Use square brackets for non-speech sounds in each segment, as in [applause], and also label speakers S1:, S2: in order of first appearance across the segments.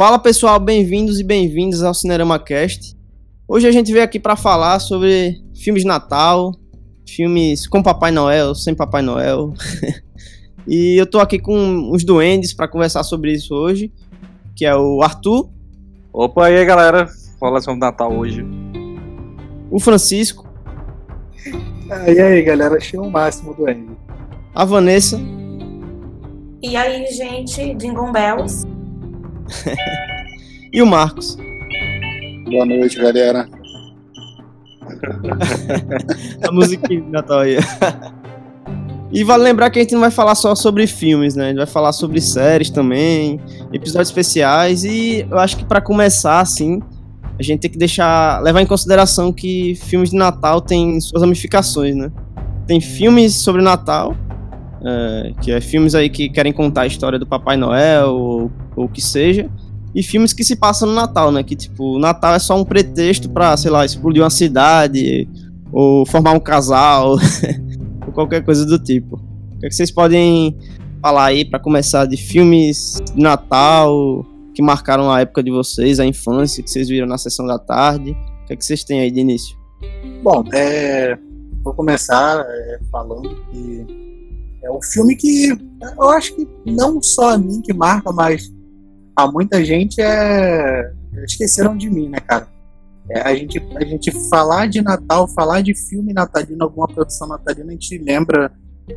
S1: Fala pessoal, bem-vindos e bem-vindas ao Cinerama Cast. Hoje a gente veio aqui para falar sobre filmes de Natal, filmes com Papai Noel, sem Papai Noel. [laughs] e eu tô aqui com os duendes para conversar sobre isso hoje, que é o Arthur.
S2: Opa, e aí galera, fala sobre Natal hoje.
S1: O Francisco.
S3: Ah, e aí galera, achei o máximo duende.
S1: A Vanessa.
S4: E aí, gente, Jingle Bells. [laughs]
S1: e o Marcos.
S5: Boa noite, galera. [laughs]
S1: a musiquinha de Natal aí. E vale lembrar que a gente não vai falar só sobre filmes, né? A gente vai falar sobre séries também, episódios especiais e eu acho que para começar assim, a gente tem que deixar levar em consideração que filmes de Natal têm suas ramificações, né? Tem filmes sobre Natal, é, que é filmes aí que querem contar a história do Papai Noel ou o que seja, e filmes que se passam no Natal, né? Que tipo, o Natal é só um pretexto para, sei lá, explodir uma cidade ou formar um casal [laughs] ou qualquer coisa do tipo. O que, é que vocês podem falar aí para começar de filmes de Natal que marcaram a época de vocês, a infância, que vocês viram na sessão da tarde? O que, é que vocês têm aí de início?
S3: Bom, é, vou começar é, falando que é um filme que eu acho que não só a mim que marca, mas a muita gente é esqueceram de mim, né, cara? É, a, gente, a gente falar de Natal, falar de filme natalino, alguma produção natalina, a gente lembra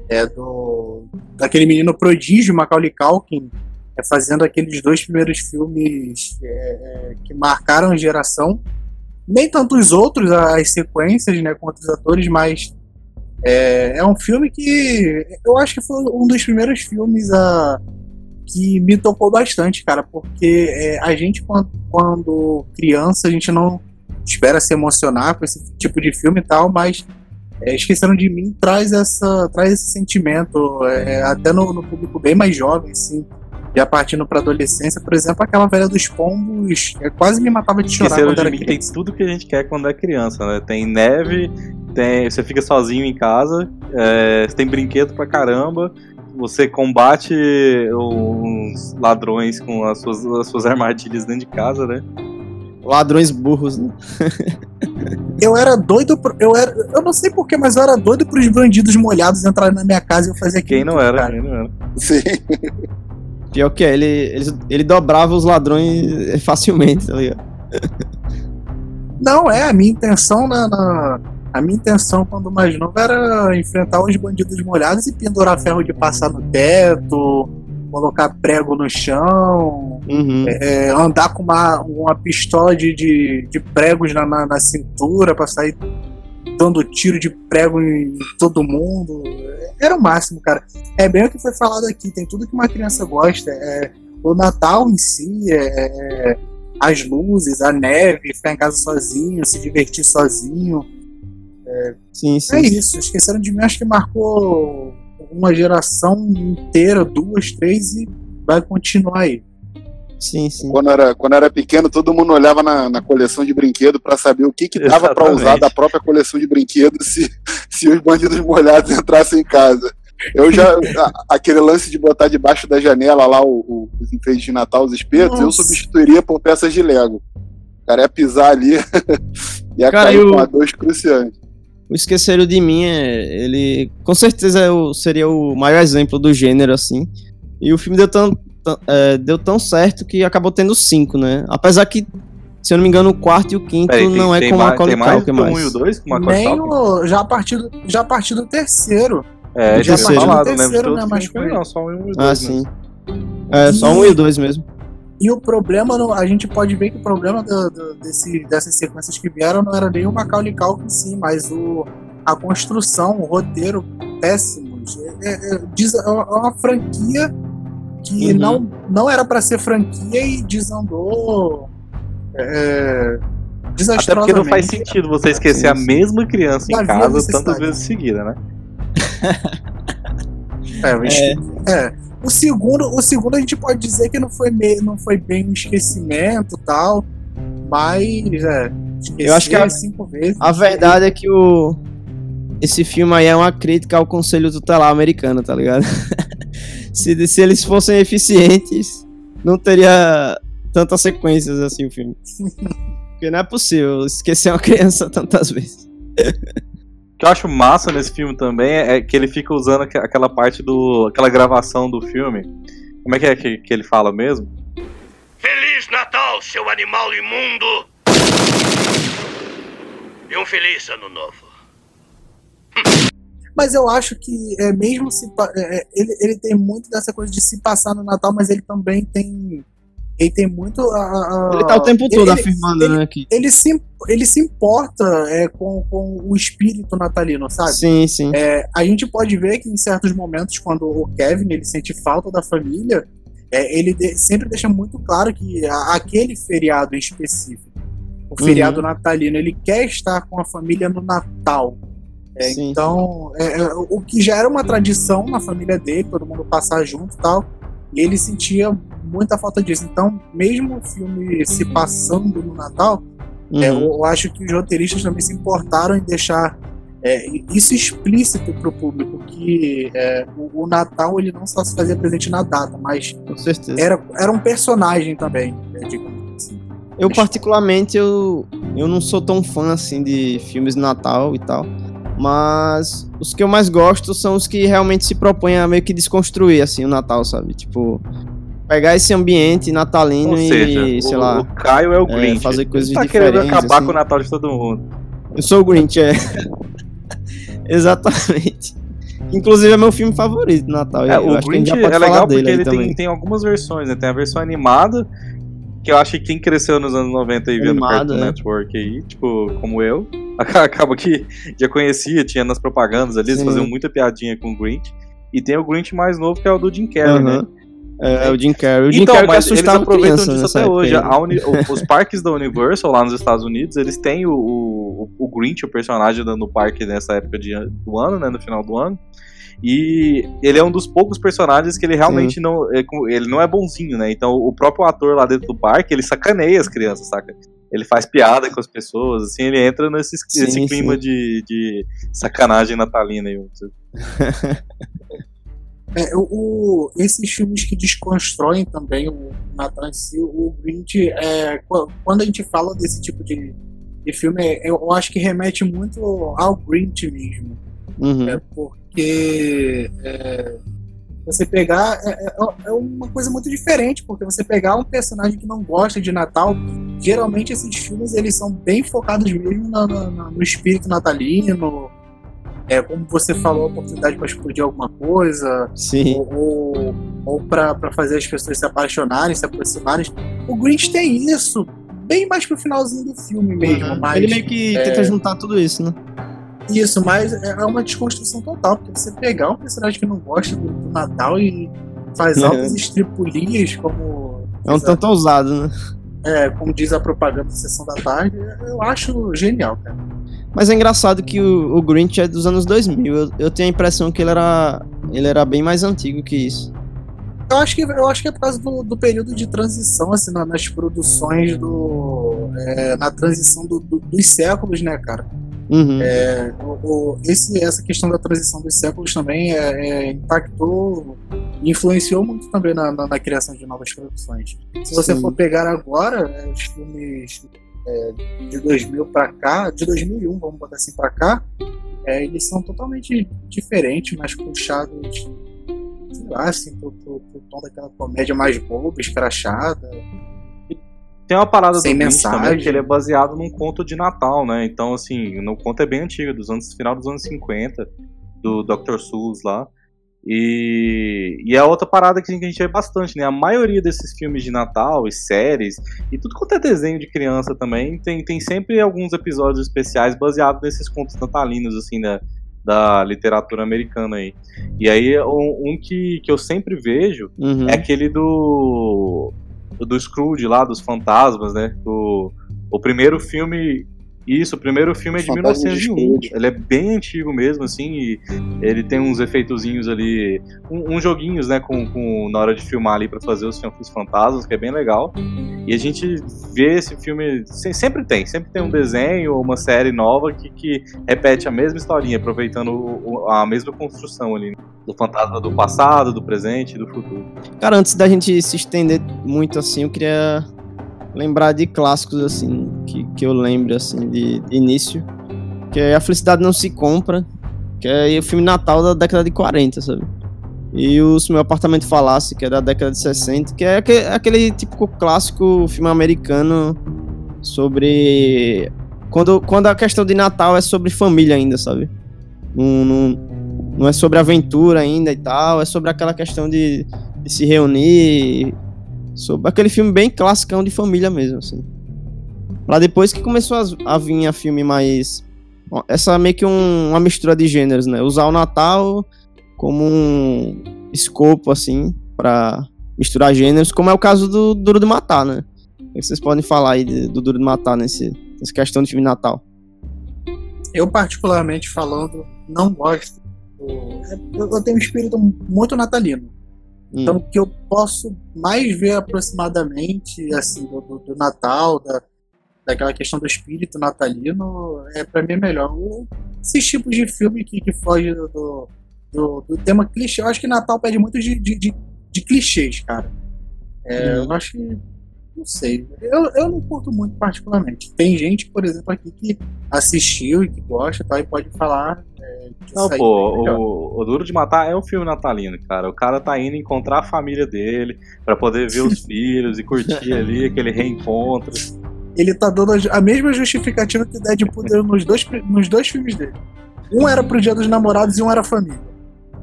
S3: é, do, daquele menino prodígio, Macaulay Culkin, é, fazendo aqueles dois primeiros filmes é, é, que marcaram a geração. Nem tanto os outros, as sequências, né, com outros atores, mas é, é um filme que eu acho que foi um dos primeiros filmes a que me tocou bastante, cara, porque é, a gente, quando, quando, criança, a gente não espera se emocionar com esse tipo de filme e tal, mas é, Esqueceram de Mim traz, essa, traz esse sentimento, é, até no, no, público bem mais jovem, assim, já partindo para adolescência, por exemplo, aquela velha dos pombos, é, quase me matava de chorar
S2: Esqueceram
S3: quando
S2: de mim tem tudo que a gente quer quando é criança, né? Tem neve, tem, você fica sozinho em casa, é, tem brinquedo pra caramba, você combate os ladrões com as suas, as suas armadilhas dentro de casa, né?
S1: Ladrões burros, né?
S3: eu era doido, pro, eu era, eu não sei porquê, mas eu era doido pros bandidos molhados entrarem na minha casa e eu fazia aquilo.
S2: Quem não era, quem não era.
S5: Sim.
S1: Pior que é, ele, ele, ele dobrava os ladrões [laughs] facilmente, tá ligado?
S3: Não, é, a minha intenção na, na a minha intenção quando mais novo era enfrentar os bandidos molhados e pendurar ferro de passar no teto, colocar prego no chão, uhum. é, andar com uma, uma pistola de, de, de pregos na, na, na cintura para sair dando tiro de prego em todo mundo. Era o máximo, cara. É bem o que foi falado aqui, tem tudo que uma criança gosta. É, o Natal em si, é, é as luzes, a neve, ficar em casa sozinho, se divertir sozinho. É,
S1: sim, sim.
S3: é isso. Esqueceram de mim, acho que marcou uma geração inteira, duas, três, e vai continuar aí.
S1: Sim, sim.
S5: Quando era, quando era pequeno, todo mundo olhava na, na coleção de brinquedo para saber o que, que dava para usar da própria coleção de brinquedos se, [laughs] se os bandidos molhados entrassem em casa. Eu já. a, aquele lance de botar debaixo da janela lá o, o, os enfeites de Natal, os espetos, Nossa. eu substituiria por peças de Lego. O cara ia pisar ali [laughs] e ia cara, cair eu... com a dor excruciante.
S1: O Esqueceram de Mim, é, ele com certeza é seria o maior exemplo do gênero, assim. E o filme deu tão, é, deu tão certo que acabou tendo cinco, né? Apesar que, se eu não me engano, o quarto e o quinto
S2: Peraí, tem,
S1: não é com a Macaulay
S2: Culkin mais. Um e o dois com
S3: Nem o, já a partir do, já a partir do terceiro.
S2: É, já
S3: terceiro.
S2: falado,
S3: não
S2: terceiro,
S3: né, mas foi...
S2: não, só um e o dois.
S1: Ah, sim. É, só um e o dois mesmo.
S3: E o problema, a gente pode ver que o problema do, do, desse, dessas sequências que vieram não era nem o Macaulay Culkin em si, mas o, a construção, o roteiro péssimos. É, é, é, é uma franquia que uhum. não, não era para ser franquia e desandou é,
S2: Até porque não faz sentido você esquecer a mesma criança em casa tantas vezes seguida, né? [laughs]
S3: é, mas, é. é. O segundo, o segundo a gente pode dizer que não foi, meio, não foi bem um esquecimento tal, mas é,
S1: eu acho que a, cinco vezes. A verdade é que o esse filme aí é uma crítica ao Conselho Tutelar americano, tá ligado? [laughs] se, se eles fossem eficientes, não teria tantas sequências assim o filme. Porque não é possível esquecer uma [laughs] criança tantas vezes.
S2: O que eu acho massa nesse filme também é que ele fica usando aquela parte do. aquela gravação do filme. Como é que é que, que ele fala mesmo?
S6: Feliz Natal, seu animal imundo! E um feliz ano novo.
S3: Mas eu acho que é, mesmo se é, é, ele, ele tem muito dessa coisa de se passar no Natal, mas ele também tem ele tem muito a, a,
S1: ele tá o tempo todo
S3: ele,
S1: afirmando
S3: ele,
S1: né que
S3: ele se ele se importa é, com, com o espírito natalino sabe?
S1: Sim sim.
S3: É, a gente pode ver que em certos momentos quando o Kevin ele sente falta da família é, ele de, sempre deixa muito claro que a, aquele feriado em específico o feriado uhum. natalino ele quer estar com a família no Natal é, então, é, é, o que já era uma tradição na família dele, todo mundo passar junto e tal, e ele sentia muita falta disso. Então, mesmo o filme se passando no Natal, é, uhum. é, eu, eu, acho que os roteiristas também se importaram em deixar é, isso explícito para o público, que o, o, Natal ele não só se fazia presente na data, mas Era, era um personagem também, né, digamos assim.
S1: Eu, particularmente, eu, eu não sou tão fã assim de filmes de Natal e tal. Mas os que eu mais gosto são os que realmente se propõem a meio que desconstruir, assim, o Natal, sabe? Tipo, pegar esse ambiente natalino seja, e, sei
S2: o,
S1: lá.
S2: O Caio é o é, Grinch.
S1: fazer coisas
S2: Ele tá
S1: diferentes.
S2: querendo acabar
S1: assim.
S2: com o Natal de todo mundo.
S1: Eu sou o Grinch, é. [laughs] Exatamente. Inclusive é meu filme favorito Natal.
S2: É, o Grinch é legal porque ele tem, tem, algumas versões, né? Tem a versão animada, que eu acho que quem cresceu nos anos 90 e vendo Cartoon é. Network aí, tipo, como eu, [laughs] acaba que já conhecia, tinha nas propagandas ali, eles faziam muita piadinha com o Grinch. E tem o Grinch mais novo, que é o do Jim Carrey, uhum. né?
S1: É, o Jim Carrey. O Jim
S2: então,
S1: Carrey
S2: mas eles aproveitam disso até hoje. Uni, [laughs] os parques da Universal lá nos Estados Unidos, eles têm o, o, o Grinch, o personagem no parque nessa época de, do ano, né? No final do ano. E ele é um dos poucos personagens que ele realmente Sim. não. É ele não é bonzinho, né? Então o próprio ator lá dentro do parque, ele sacaneia as crianças, saca? Ele faz piada com as pessoas, assim, ele entra nesse, sim, nesse clima de, de sacanagem natalina aí.
S3: É, o, esses filmes que desconstroem também o Natal em si, o Grinch, é, quando a gente fala desse tipo de, de filme, é, eu acho que remete muito ao Grinch mesmo. Uhum. É, porque é, você pegar é, é, é, uma coisa muito diferente, porque você pegar um personagem que não gosta de Natal, geralmente esses filmes eles são bem focados mesmo no, no, no espírito natalino, é, como você falou, a oportunidade para explodir alguma coisa,
S1: Sim.
S3: ou, ou, ou para fazer as pessoas se apaixonarem, se aproximarem. O Grinch tem isso, bem mais pro finalzinho do filme mesmo. Uhum. Mas,
S1: Ele meio que é... tenta juntar tudo isso, né?
S3: Isso, mas é, é uma desconstrução total, porque você pegar um personagem que não gosta do, Natal e faz é. altas estripulias, como.
S1: É um tanto ousado, né?
S3: É, como diz a propaganda da sessão da tarde, eu acho genial, cara.
S1: Mas é engraçado que o, o Grinch é dos anos 2000. Eu, eu tenho a impressão que ele era, ele era bem mais antigo que isso.
S3: Eu acho que, eu acho que é por causa do, do período de transição, assim, na, nas produções do. É, na transição do, do, dos séculos, né, cara?
S1: Uhum.
S3: É, o, o, esse, essa questão da transição dos séculos também é, é, impactou, influenciou muito também na, na, na, criação de novas produções. Se você Sim. for pegar agora, é, os filmes é, de 2000 para cá, de 2001, vamos botar assim para cá, é, eles são totalmente diferentes, mais puxados, sei lá, assim, pro, pro, pro tom daquela comédia mais boba, escrachada.
S2: Tem uma parada Sem do mensagem. também que ele é baseado num conto de Natal, né? Então, assim, no conto é bem antigo, dos anos final dos anos 50, do Dr. Seuss lá. E, e é outra parada que a gente vê bastante, né? A maioria desses filmes de Natal e séries, e tudo quanto é desenho de criança também, tem, tem sempre alguns episódios especiais baseados nesses contos natalinos, assim, da, da literatura americana aí. E aí, um, um que, que eu sempre vejo uhum. é aquele do do Scrooge lá, dos fantasmas, né? O, o primeiro filme. Isso, o primeiro filme é de 1901. Ele é bem antigo mesmo, assim, e ele tem uns efeitozinhos ali, um, uns joguinhos, né, com, com, na hora de filmar ali para fazer os, os fantasmas, que é bem legal. E a gente vê esse filme, sempre tem, sempre tem um desenho ou uma série nova que, que repete a mesma historinha, aproveitando o, a mesma construção ali. Né? do fantasma do passado, do presente e do futuro.
S1: Cara, antes da gente se estender muito assim, eu queria lembrar de clássicos, assim, que, que eu lembro, assim, de, de início. Que é A Felicidade Não Se Compra, que é o filme Natal da década de 40, sabe? E o Se Meu Apartamento Falasse, que é da década de 60, que é aquele, aquele típico clássico filme americano sobre. Quando, quando a questão de Natal é sobre família ainda, sabe? Não, não, não é sobre aventura ainda e tal, é sobre aquela questão de, de se reunir. Sobre aquele filme bem classicão de família mesmo, assim. Lá depois que começou a, a vir a filme mais. Essa meio que um, uma mistura de gêneros, né? Usar o Natal como um escopo, assim, para misturar gêneros, como é o caso do Duro de Matar, né? O que vocês podem falar aí do Duro de Matar nesse, nessa questão de filme Natal?
S3: Eu, particularmente falando, não gosto. Eu tenho um espírito muito natalino. Hum. Então, o que eu posso mais ver aproximadamente, assim, do, do Natal, da, daquela questão do espírito natalino, é para mim melhor. Esses tipos de filme que, que fogem do, do, do, do, tema clichê. Eu acho que Natal pede muito de, de, de, de clichês, cara. É, hum. Eu acho que não sei. Eu, eu não curto muito particularmente. Tem gente, por exemplo, aqui que assistiu e que gosta tá, e pode falar. É,
S2: não, pô, o, o, Duro de Matar é um filme natalino, cara. O cara tá indo encontrar a família dele para poder ver os [laughs] filhos e curtir ali aquele reencontro.
S3: Ele tá dando a mesma justificativa que o Deadpool deu nos dois, nos dois filmes dele. Um era pro Dia dos Namorados e um era família.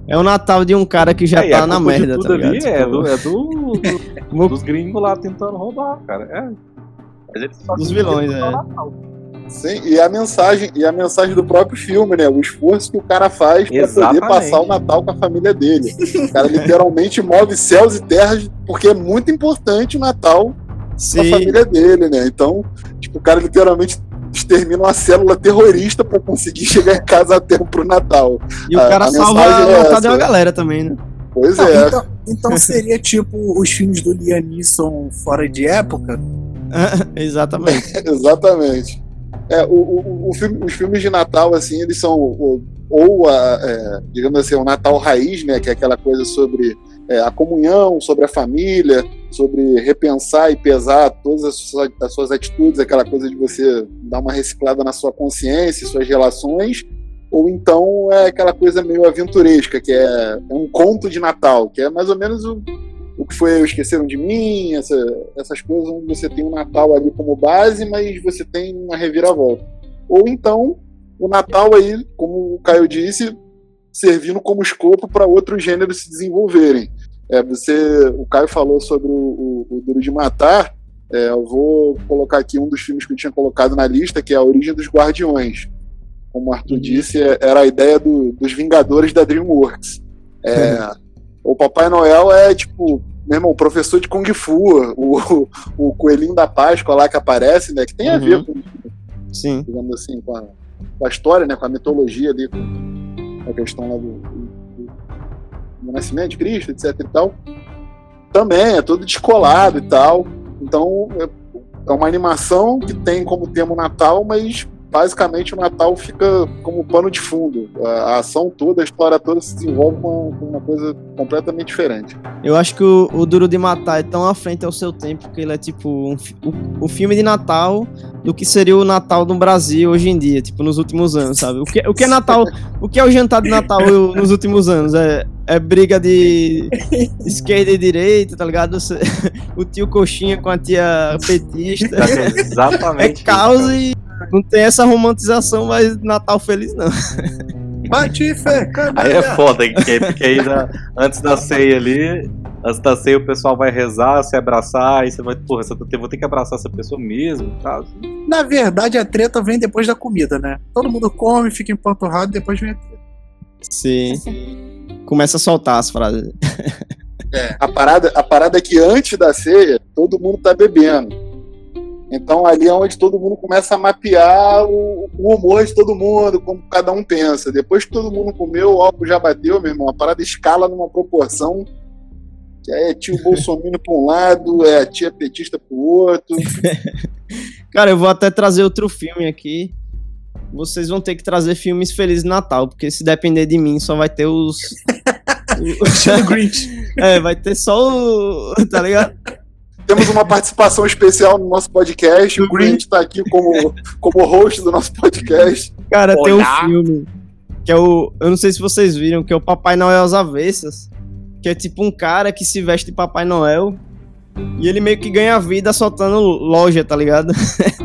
S1: É o Natal de um cara que já é, tá na merda, tá ligado? Ali
S2: é, do, é do, [laughs] do dos gringos lá tentando roubar, cara. É.
S1: Dos vilões, é.
S5: Sim, e a mensagem, e a mensagem do próprio filme, né? O esforço que o cara faz para poder passar o Natal com a família dele. O cara literalmente move céus e terras, porque é muito importante o Natal Sim. com a família dele, né? Então, tipo, o cara literalmente extermina uma célula terrorista para conseguir chegar em casa a tempo pro Natal.
S1: E o cara a salva a é da galera também, né?
S5: Pois é.
S3: Então, então, seria tipo os filmes do Liam Neeson fora de época? [laughs]
S1: Exatamente. [laughs]
S5: Exatamente. É, o, o, o filme, os filmes de Natal, assim, eles são ou, ou a, é, digamos assim, o Natal raiz, né, que é aquela coisa sobre é, a comunhão, sobre a família, sobre repensar e pesar todas as suas, as suas, atitudes, aquela coisa de você dar uma reciclada na sua consciência, suas relações, ou então é aquela coisa meio aventuresca, que é, é um conto de Natal, que é mais ou menos o, o que foi Esqueceram de Mim, essa, essas coisas onde você tem um Natal ali como base, mas você tem uma reviravolta. Ou então o Natal aí, como o Caio disse, servindo como escopo para outros gêneros se desenvolverem. É, você, o Caio falou sobre o, o, o Duro de Matar. É, eu vou colocar aqui um dos filmes que eu tinha colocado na lista, que é A Origem dos Guardiões. Como o Arthur uhum. disse, é, era a ideia do, dos Vingadores da DreamWorks. É, [laughs] o Papai Noel é tipo, meu irmão, professor de Kung Fu, o, o Coelhinho da Páscoa lá que aparece, né? Que tem a ver uhum. com,
S1: Sim.
S5: digamos assim, com a, com a história, né? Com a mitologia ali, com, a questão lá do, do, do, nascimento de Cristo, etc e tal, também é todo descolado e tal. Então é, é uma animação que tem como tema o Natal, mas basicamente o Natal fica como pano de fundo. A, ação toda, a história toda se desenvolve com, uma coisa completamente diferente.
S1: Eu acho que o, o, Duro de Matar é tão à frente ao seu tempo que ele é tipo um, o, o filme de Natal do que seria o Natal no Brasil hoje em dia, tipo nos últimos anos, sabe? O que, o que é Natal? O que é o jantar de Natal nos últimos anos? É, é briga de esquerda e direita, tá ligado? [laughs] O tio coxinha com a tia petista.
S2: Exatamente.
S1: É caos e não tem essa romantização, mas Natal feliz não. [laughs]
S3: Patife,
S2: Aí é foda, porque aí na, antes da ceia ali, antes da ceia o pessoal vai rezar, se abraçar, e você vai, porra, você vou ter que abraçar essa pessoa mesmo, tá?
S3: Na verdade, a treta vem depois da comida, né? Todo mundo come, fica empanturrado, depois vem a treta.
S1: Sim. Começa a soltar as frases.
S5: É, a parada, a parada é que antes da ceia, todo mundo tá bebendo. Então ali é onde todo mundo começa a mapear o, o, humor de todo mundo, como cada um pensa. Depois que todo mundo comeu, o álcool já bateu, meu irmão. A parada escala numa proporção que é tio [laughs] Bolsonaro para um lado, é a tia petista para o outro. [laughs]
S1: Cara, eu vou até trazer outro filme aqui. Vocês vão ter que trazer filmes Feliz Natal, porque se depender de mim, só vai ter os. [laughs]
S3: o Grinch.
S1: É, vai ter só o. Tá ligado?
S5: Temos uma participação especial no nosso podcast. O Grinch tá aqui como, como host do nosso podcast.
S1: Cara, tem um
S3: Olá.
S1: filme que é o. Eu não sei se vocês viram, que é o Papai Noel às Avessas. Que é tipo um cara que se veste de Papai Noel. E ele meio que ganha vida soltando loja, tá ligado?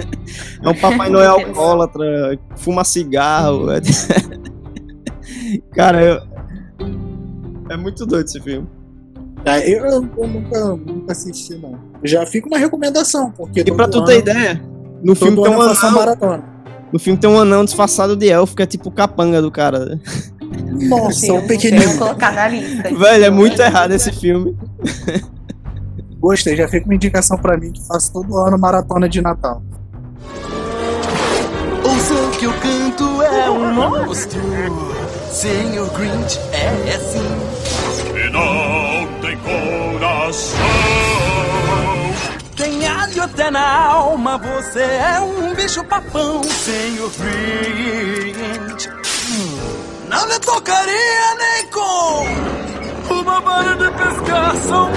S1: [laughs] é um Papai Noel [laughs] alcoólatra, fuma cigarro. [laughs] é- Cara, eu- é muito doido esse filme.
S3: É, eu, eu- eu nunca, nunca assisti, não. Já fica uma recomendação, porque.
S1: E pra tu ter
S3: ano-
S1: ideia, no filme tem um
S3: eu
S1: anão.
S3: maratona.
S1: No filme tem um anão disfarçado de elfo, que é tipo o capanga do cara.
S3: Nossa,
S4: Sim,
S3: o
S4: Vamos
S3: pequenino.
S4: colocar na lista.
S1: Velho, é muito errado esse filme.
S3: Gostei, já fica uma indicação pra mim que faço todo ano maratona de Natal.
S7: Ouçam que o canto é um monstro. Senhor Grinch é assim.
S6: E não tem coração.
S7: Até na alma, você é um bicho papão, Senhor Grinch. Não lhe tocaria nem com uma vara de pescar salmão.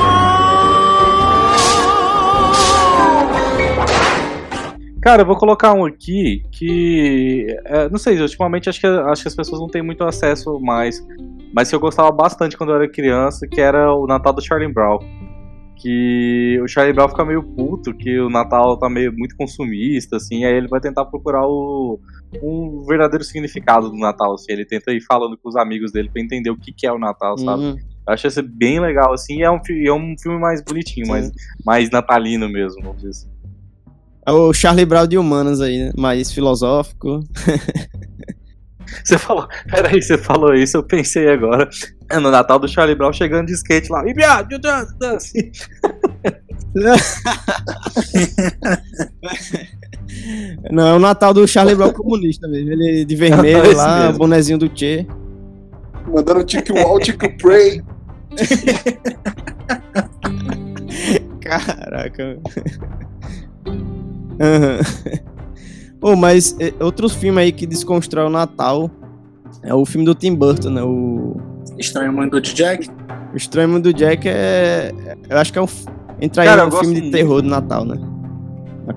S2: Cara, eu vou colocar um aqui que. é, não sei, ultimamente acho que, acho que as pessoas não têm muito acesso mais. Mas que eu gostava bastante quando eu era criança, que era o Natal do Charlie Brown. Que o Charlie Brown fica meio puto, que o Natal tá meio muito consumista, assim, aí ele vai tentar procurar o, um verdadeiro significado do Natal, assim. Ele tenta ir falando com os amigos dele pra entender o que, que é o Natal, sabe?
S1: Uhum.
S2: Eu acho esse bem legal, assim, e é um, é um filme mais bonitinho,
S1: Sim.
S2: mais, mais natalino mesmo, vamos dizer assim.
S1: É o Charlie Brown de humanas aí, né? Mais filosófico. [laughs]
S2: Você falou, peraí, você falou isso, eu pensei agora. É no Natal do Charlie Brown chegando de skate lá. E viado, you dance, dance.
S1: Não, é o Natal do Charlie Brown comunista mesmo. Ele de vermelho [laughs]
S2: Esse
S1: lá,
S2: mesmo.
S1: bonezinho do Che.
S5: Mandando tique wall, tique pray. [laughs]
S1: Caraca. Aham. Pô, mas é, outros filmes aí que desconstrói o Natal é o filme do Tim Burton, né? O,
S3: Estranho Mundo de Jack.
S1: o Estranho Mundo do Jack é. Eu acho que é um. Entra aí
S2: Cara,
S1: no filme de
S2: muito.
S1: terror do Natal, né?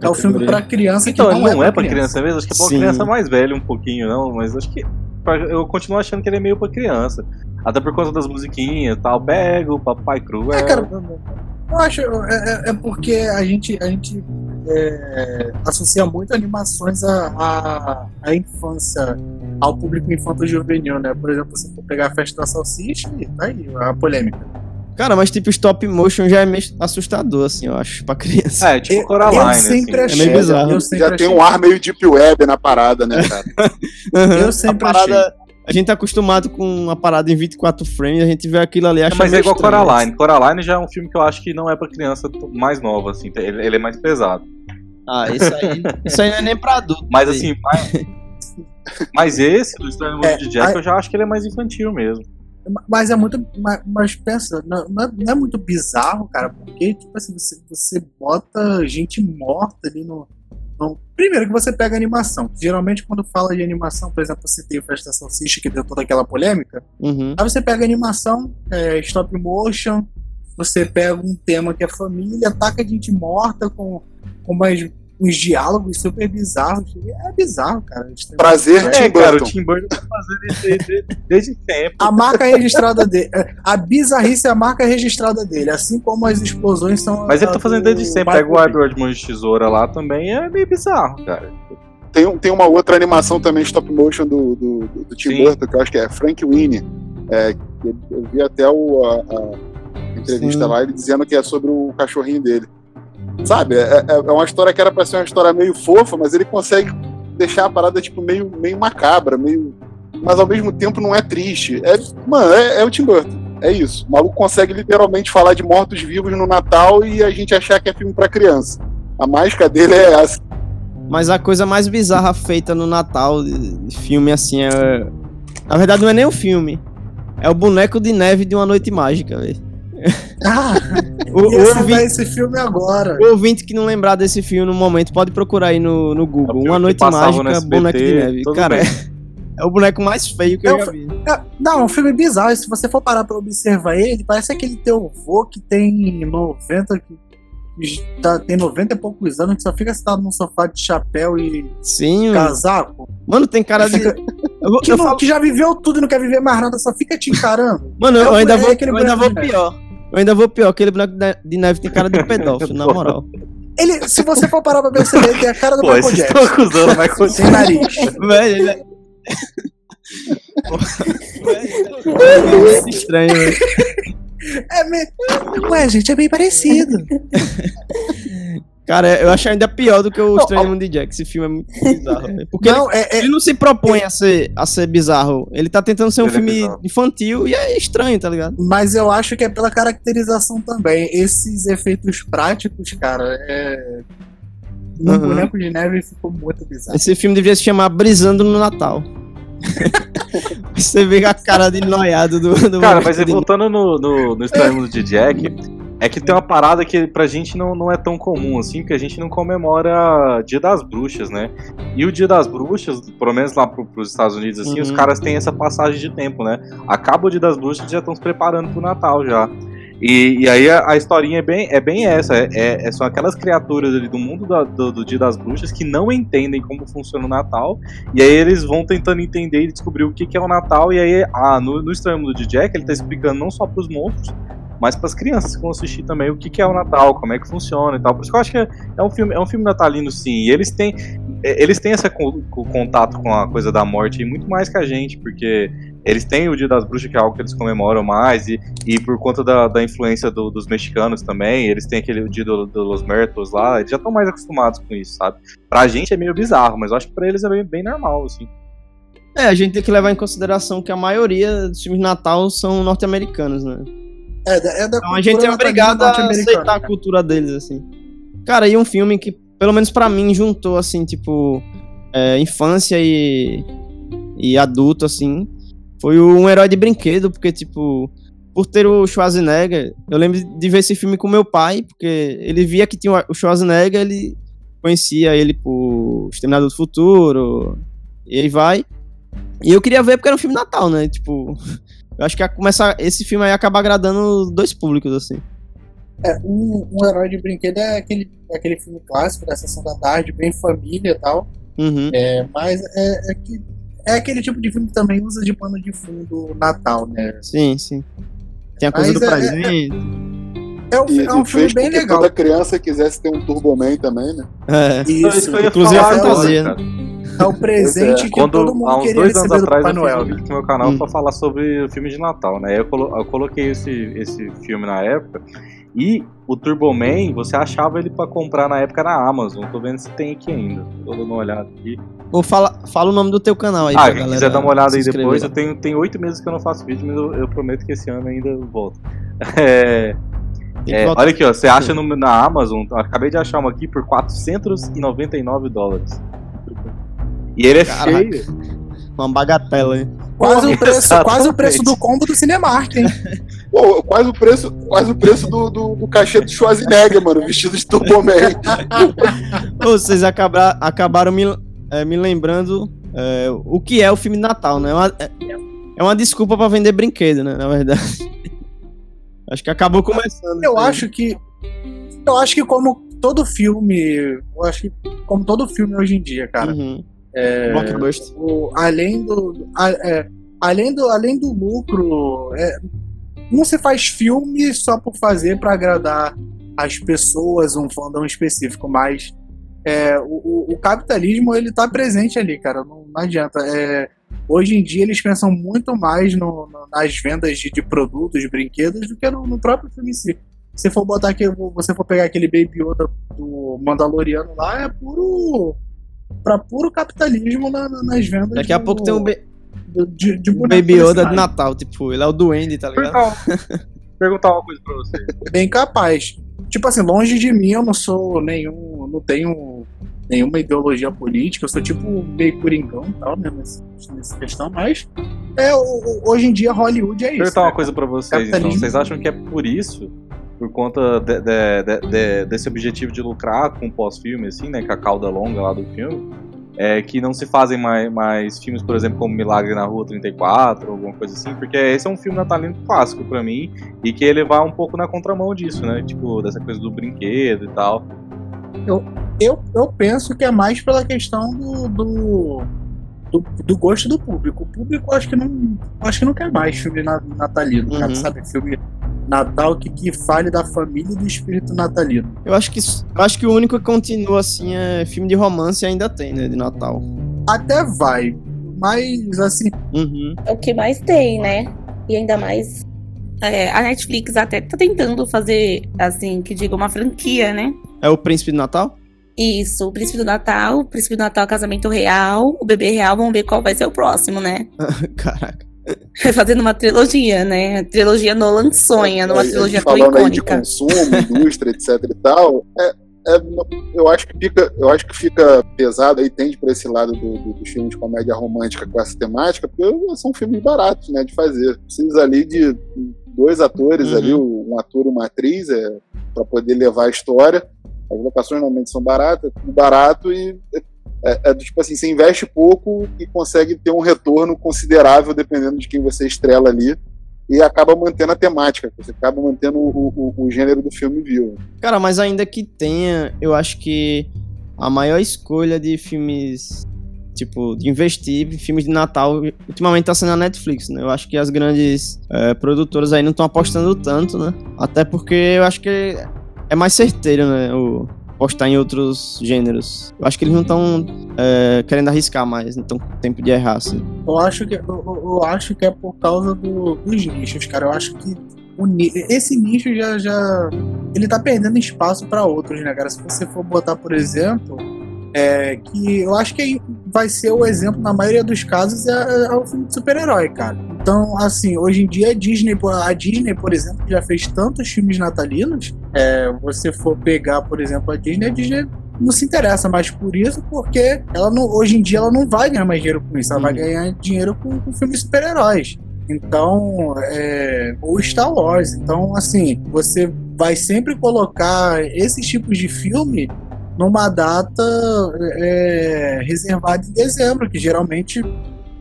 S3: É o filme pra criança que
S2: Então,
S3: não,
S2: ele não é pra criança mesmo, acho que é pra uma criança mais velha um pouquinho, não, mas acho que. Eu continuo achando que ele é meio pra criança. Até por conta das musiquinhas e tal. Pega o papai cruel.
S3: É, cara, eu acho. É, é- é porque a gente, a gente é, associa muito animações à, à, à infância, ao público infanto-juvenil, né? Por exemplo, se for pegar a festa da salsicha, tá aí a polêmica.
S1: Cara, mas tipo, stop motion já é meio assustador, assim, eu acho, pra criança.
S2: É, tipo
S3: Eu-
S2: Coraline.
S3: eu sempre
S2: assim.
S3: achei,
S1: meio bizarro.
S5: Já tem
S3: achei.
S5: um ar meio deep web na parada, né, cara? [laughs]
S1: Aham.
S3: Eu sempre
S1: a parada, A gente tá acostumado com uma parada em 24 frames, a gente vê aquilo ali acha
S2: Mas é igual
S1: estranho.
S2: Coraline. Coraline já é um filme que eu acho que não é pra criança mais nova, assim. Ele, ele é mais pesado.
S1: Ah, isso aí, isso aí não é nem pra adulto.
S2: Mas assim, mas, [laughs] mas esse, do Estranho Mundo
S3: É,
S2: de Jack,
S3: a-
S2: eu já acho que ele é mais infantil mesmo.
S3: Mas é muito. Mas, mas pensa, não, não é, não é muito bizarro, cara, porque, tipo assim, você, você bota gente morta ali no, no- Primeiro que você pega animação. Geralmente, quando fala de animação, por exemplo, você tem o Festa Salsicha, que deu toda aquela polêmica.
S1: Uhum.
S3: Aí você pega animação, é, stop motion, você pega um tema que é família, ataca gente morta com, com mais, uns diálogos super bizarros. É bizarro, cara.
S5: Prazer,
S2: É,
S5: Tim
S2: cara, o
S5: Burton.
S2: Tim Burton tá fazendo isso aí desde, desde sempre.
S3: A marca registrada dele. A bizarrice é a marca registrada dele, assim como as explosões são.
S2: Mas ele tá fazendo
S3: do
S2: desde sempre. Pega o. Edward Mãos de Tesoura lá também, é meio bizarro, cara.
S5: Tem, um- tem uma outra animação também, stop motion do, do, do- do Tim
S2: Sim.
S5: Burton, que eu acho que é Frank Winnie. É, eu, eu vi até o, a, a entrevista
S1: Sim.
S5: lá, ele dizendo que é sobre o cachorrinho dele. Sabe, é, é- é uma história que era pra ser uma história meio fofa, mas ele consegue deixar a parada tipo, meio, meio macabra, meio. Mas ao mesmo tempo não é triste. É, mano, é, é o Tim Burton. É isso. O maluco consegue literalmente falar de mortos-vivos no Natal e a gente achar que é filme pra criança. A mágica dele é essa.
S1: Mas a coisa mais bizarra feita no Natal, filme assim, é. Na verdade, não é nem o filme. É o boneco de neve de uma noite mágica, velho.
S3: Ah,
S1: O,
S3: ia
S1: ouvinte,
S3: esse filme agora.
S1: o ouvinte que não lembrar desse filme no momento, pode procurar aí no, no
S2: É
S1: Google.
S2: filme
S1: Uma
S2: que
S1: noite
S2: passava no
S1: mágica,
S2: SBT,
S1: boneco de neve. Cara, é, [laughs] é o boneco mais feio que
S3: É
S1: eu já vi.
S3: É, Não, é um filme bizarro. Se você for parar pra observar ele, parece aquele teu avô que tem 90 qui- tá, tem 90 e poucos anos que só fica sentado num sofá de chapéu e
S1: Sim,
S3: casaco.
S1: Mano, tem cara de.
S3: Fica-
S1: Eu, vou-
S3: Que,
S1: eu
S3: não-
S1: falo-
S3: que já viveu tudo e não quer viver mais nada, só fica te encarando.
S1: Mano, eu
S3: É o-
S1: ainda
S3: é
S1: vou,
S3: aquele
S1: eu ainda
S3: boneco
S1: vou pior. Eu ainda vou pior. Aquele boneco de de neve tem cara de [laughs] pedófilo, na moral.
S3: Ele, se você for parar pra perceber, ele tem a cara do
S2: Pô,
S3: Michael
S2: vocês
S3: Jackson.
S2: estão acusando o Michael
S3: Sem
S2: Jackson.
S3: nariz. [laughs]
S1: Velho, ele é. [laughs] Velho, é estranho, velho.
S3: É me... Ué, gente, é bem parecido.
S1: Cara, eu acho ainda pior do que o Estranho Mundo de Jack. Esse filme é muito bizarro, velho. Porque ele,
S3: Não, é, é-
S1: ele não se propõe a ser, a ser bizarro. Ele tá tentando ser um
S2: Ele é
S1: filme infantil e é estranho, tá ligado?
S3: Mas eu acho que é pela caracterização também. Esses efeitos práticos, cara, é. No
S1: Uhum.
S3: boneco de neve ficou muito bizarro.
S1: Esse filme deveria se chamar Brisando no Natal. [laughs] Você vê a cara de noiado do, do
S2: Cara, mas
S1: de
S2: voltando no, no, no Estranho Mundo de Jack, é que tem uma parada que pra gente não, não é tão comum assim, porque a gente não comemora Dia das Bruxas, né? E o Dia das Bruxas, pelo menos lá pro, pros Estados Unidos, assim,
S1: Uhum.
S2: os caras têm essa passagem de tempo, né? Acaba o Dia das Bruxas e já estão se preparando pro Natal já. E, e aí a, a historinha é bem, é bem essa, é, é- é- são aquelas criaturas ali do mundo da- do, do Dia das Bruxas que não entendem como funciona o Natal, e aí eles vão tentando entender e descobrir o que, que é o Natal, e aí ah, no, no Estranho Mundo de Jack ele tá explicando não só pros monstros, mas pras crianças que vão assistir também o que, que é o Natal, como é que funciona e tal. Por isso que eu acho que é, é um filme, é um filme natalino sim, e eles têm é, eles têm esse contato com a coisa da morte muito mais que a gente, porque eles têm o Dia das Bruxas, que é algo que eles comemoram mais, e, e por conta da, da influência do- dos mexicanos também, eles têm aquele Dia do, do Los lá, eles já estão mais acostumados com isso, sabe? Pra gente é meio bizarro, mas eu acho que pra eles é bem, bem normal, assim.
S1: É, a gente tem que levar em consideração que a maioria dos filmes de Natal são norte-americanos, né?
S3: É, da- é da
S1: Então a gente é obrigado a aceitar a cultura deles, assim. Cara, e um filme que, pelo menos pra mim, juntou, assim, tipo, é, infância e, e adulto, assim, foi o Um Herói de Brinquedo, porque, tipo, por ter o Schwarzenegger, eu lembro de ver esse filme com meu pai, porque ele via que tinha o Schwarzenegger, ele conhecia ele por Exterminador do Futuro, e aí vai. E eu queria ver porque era um filme Natal, né? Tipo, eu acho que começar, esse filme aí ia acabar agradando dois públicos, assim.
S3: É, um, um herói de brinquedo é aquele, é aquele filme clássico da sessão da tarde, bem família e tal.
S1: Uhum.
S3: É, mas é, é, que, é aquele tipo de filme que também usa de pano de fundo Natal, né?
S1: Sim, sim. Tem a coisa
S3: Mas
S1: do
S3: é-
S1: presente.
S3: É um,
S5: E,
S3: é um
S5: e
S3: filme bem legal.
S5: toda criança quisesse ter um Turboman também, né?
S1: É.
S3: Isso,
S2: que eu ia
S1: Inclusive a fantasia,
S2: cara.
S3: É o presente
S5: É,
S3: que
S2: Quando,
S3: todo mundo
S2: há uns
S3: queria
S2: dois anos atrás,
S3: Papai
S2: eu fiz um
S3: Noel.
S2: vídeo no meu canal
S1: Hum.
S2: pra falar sobre o filme de Natal, né? Eu, colo- eu coloquei esse, esse filme na época. E o Turboman, você achava ele pra comprar na época na Amazon. Tô vendo se tem aqui ainda. Tô dando uma olhada aqui.
S1: Vou falar, fala o nome do teu canal aí
S2: ah,
S1: pra
S2: quem
S1: galera.
S2: quiser dar uma olhada aí depois,
S1: lá.
S2: eu tenho tem oito meses que eu não faço vídeo, mas eu, eu prometo que esse ano ainda eu volto. [laughs] É, é,
S1: voltar.
S2: olha aqui, ó, você acha no- na Amazon, acabei de achar uma aqui por 499 dólares. E ele é
S1: Caraca.
S2: cheio.
S1: Uma bagatela, hein?
S3: Quase o, preço, quase o preço do combo do Cinemark, hein?
S5: Pô, quase o preço, quase o preço do, do, do cachê do Schwarzenegger, mano, vestido de Turboman. [laughs]
S1: Vocês acabra- acabaram me, é, me lembrando é, o que é o filme de Natal, né? É uma, é, é uma desculpa pra vender brinquedo, né? Na verdade. [laughs] Acho que acabou começando.
S3: Eu acho que. Eu acho que como todo filme. Eu acho que como todo filme hoje em dia, cara.
S1: Uhum.
S3: É,
S1: Blockbuster.
S3: o- além do. a- é, além do além do lucro. é, não se faz filme só por fazer pra agradar as pessoas, um fandom específico, mas é, o, o- o capitalismo ele tá presente ali, cara. Não, não adianta. É, hoje em dia eles pensam muito mais no- no- nas vendas de, de produtos, de brinquedos, do que no, no próprio filme em si. Se for botar aqui, você for pegar aquele Baby Yoda do Mandaloriano lá, é puro. Pra puro capitalismo na- na- nas vendas.
S1: Daqui a
S3: do-
S1: pouco tem um, ba-
S3: do- de, de
S1: um Baby Yoda de. Natal, tipo, ele é o duende, tá ligado?
S2: Perguntar, [laughs] perguntar uma coisa pra você.
S3: Bem capaz. Tipo assim, longe de mim eu não sou nenhum. não tenho nenhuma ideologia política, eu sou tipo meio coringão e tal, né? Nessa, nessa questão, mas é, hoje em dia Hollywood é isso.
S2: Perguntar uma
S3: né?
S2: coisa pra vocês, então. Vocês acham que é por isso, por conta de- de- de- de- desse objetivo de lucrar com o pós-filme, assim, né? Com a cauda longa lá do filme? é, que não se fazem mais, mais filmes, por exemplo, como Milagre na Rua 34, ou alguma coisa assim, porque esse é um filme natalino clássico para mim e que ele vai um pouco na contramão disso, né? Tipo, dessa coisa do brinquedo e tal.
S3: Eu, eu, eu penso que é mais pela questão do, do, do, do gosto do público. O público acho que não, acho que não quer mais filme natalino, uhum. sabe? Filme Natal que, que fale da família e do espírito natalino.
S1: Eu acho que eu acho que o único que continua assim é filme de romance ainda tem, né, de Natal.
S3: Até vai, mas assim.
S1: Uhum.
S4: É o que mais tem, né? E ainda mais é, a Netflix até tá tentando fazer, assim, que diga uma franquia, né?
S1: É o Príncipe do Natal?
S4: Isso, o Príncipe do Natal, o Príncipe do Natal Casamento Real, o Bebê Real, vamos ver qual vai ser o próximo, né? [laughs]
S1: Caraca. [laughs]
S4: Fazendo uma trilogia, né? Trilogia Nolan sonha, numa trilogia tão
S5: icônica.
S4: Aí
S5: de consumo, [laughs] indústria, etc e tal, é, é, eu acho que fica, eu acho que fica pesado aí tende para esse lado do, do, dos filmes de comédia romântica com essa temática, porque são filmes baratos, né, de fazer. Precisa ali de dois atores uhum. ali, um ator e uma atriz, é, para poder levar a história. As locações normalmente são baratas, é tudo barato e é, é, tipo assim, você investe pouco e consegue ter um retorno considerável dependendo de quem você estrela ali e acaba mantendo a temática, você acaba mantendo o, o, o, gênero do filme vivo.
S1: Cara, mas ainda que tenha, eu acho que a maior escolha de filmes, tipo, de investir em filmes de Natal, ultimamente tá sendo a Netflix, né? Eu acho que as grandes é, produtoras aí não estão apostando tanto, né? Até porque eu acho que é mais certeiro, né? O, apostar em outros gêneros. Eu acho que eles não estão é, querendo arriscar mais, não estão tempo de errar, assim.
S3: Eu acho que, eu, eu acho que é por causa do, dos nichos, cara. Eu acho que esse nicho já, já. Ele tá perdendo espaço para outros, né, cara? Se você for botar, por exemplo, é, que eu acho que vai ser o exemplo, na maioria dos casos, é, é o filme de super-herói, cara. Então, assim, hoje em dia a Disney, a Disney, por exemplo, já fez tantos filmes natalinos. É, você for pegar, por exemplo, a Disney, a Disney não se interessa mais por isso, porque ela não, hoje em dia ela não vai ganhar mais dinheiro com isso, ela hum. vai ganhar dinheiro com, com filmes super-heróis. Então, é, ou Star Wars. Então, assim, você vai sempre colocar esses tipos de filme numa data é, reservada em dezembro, que geralmente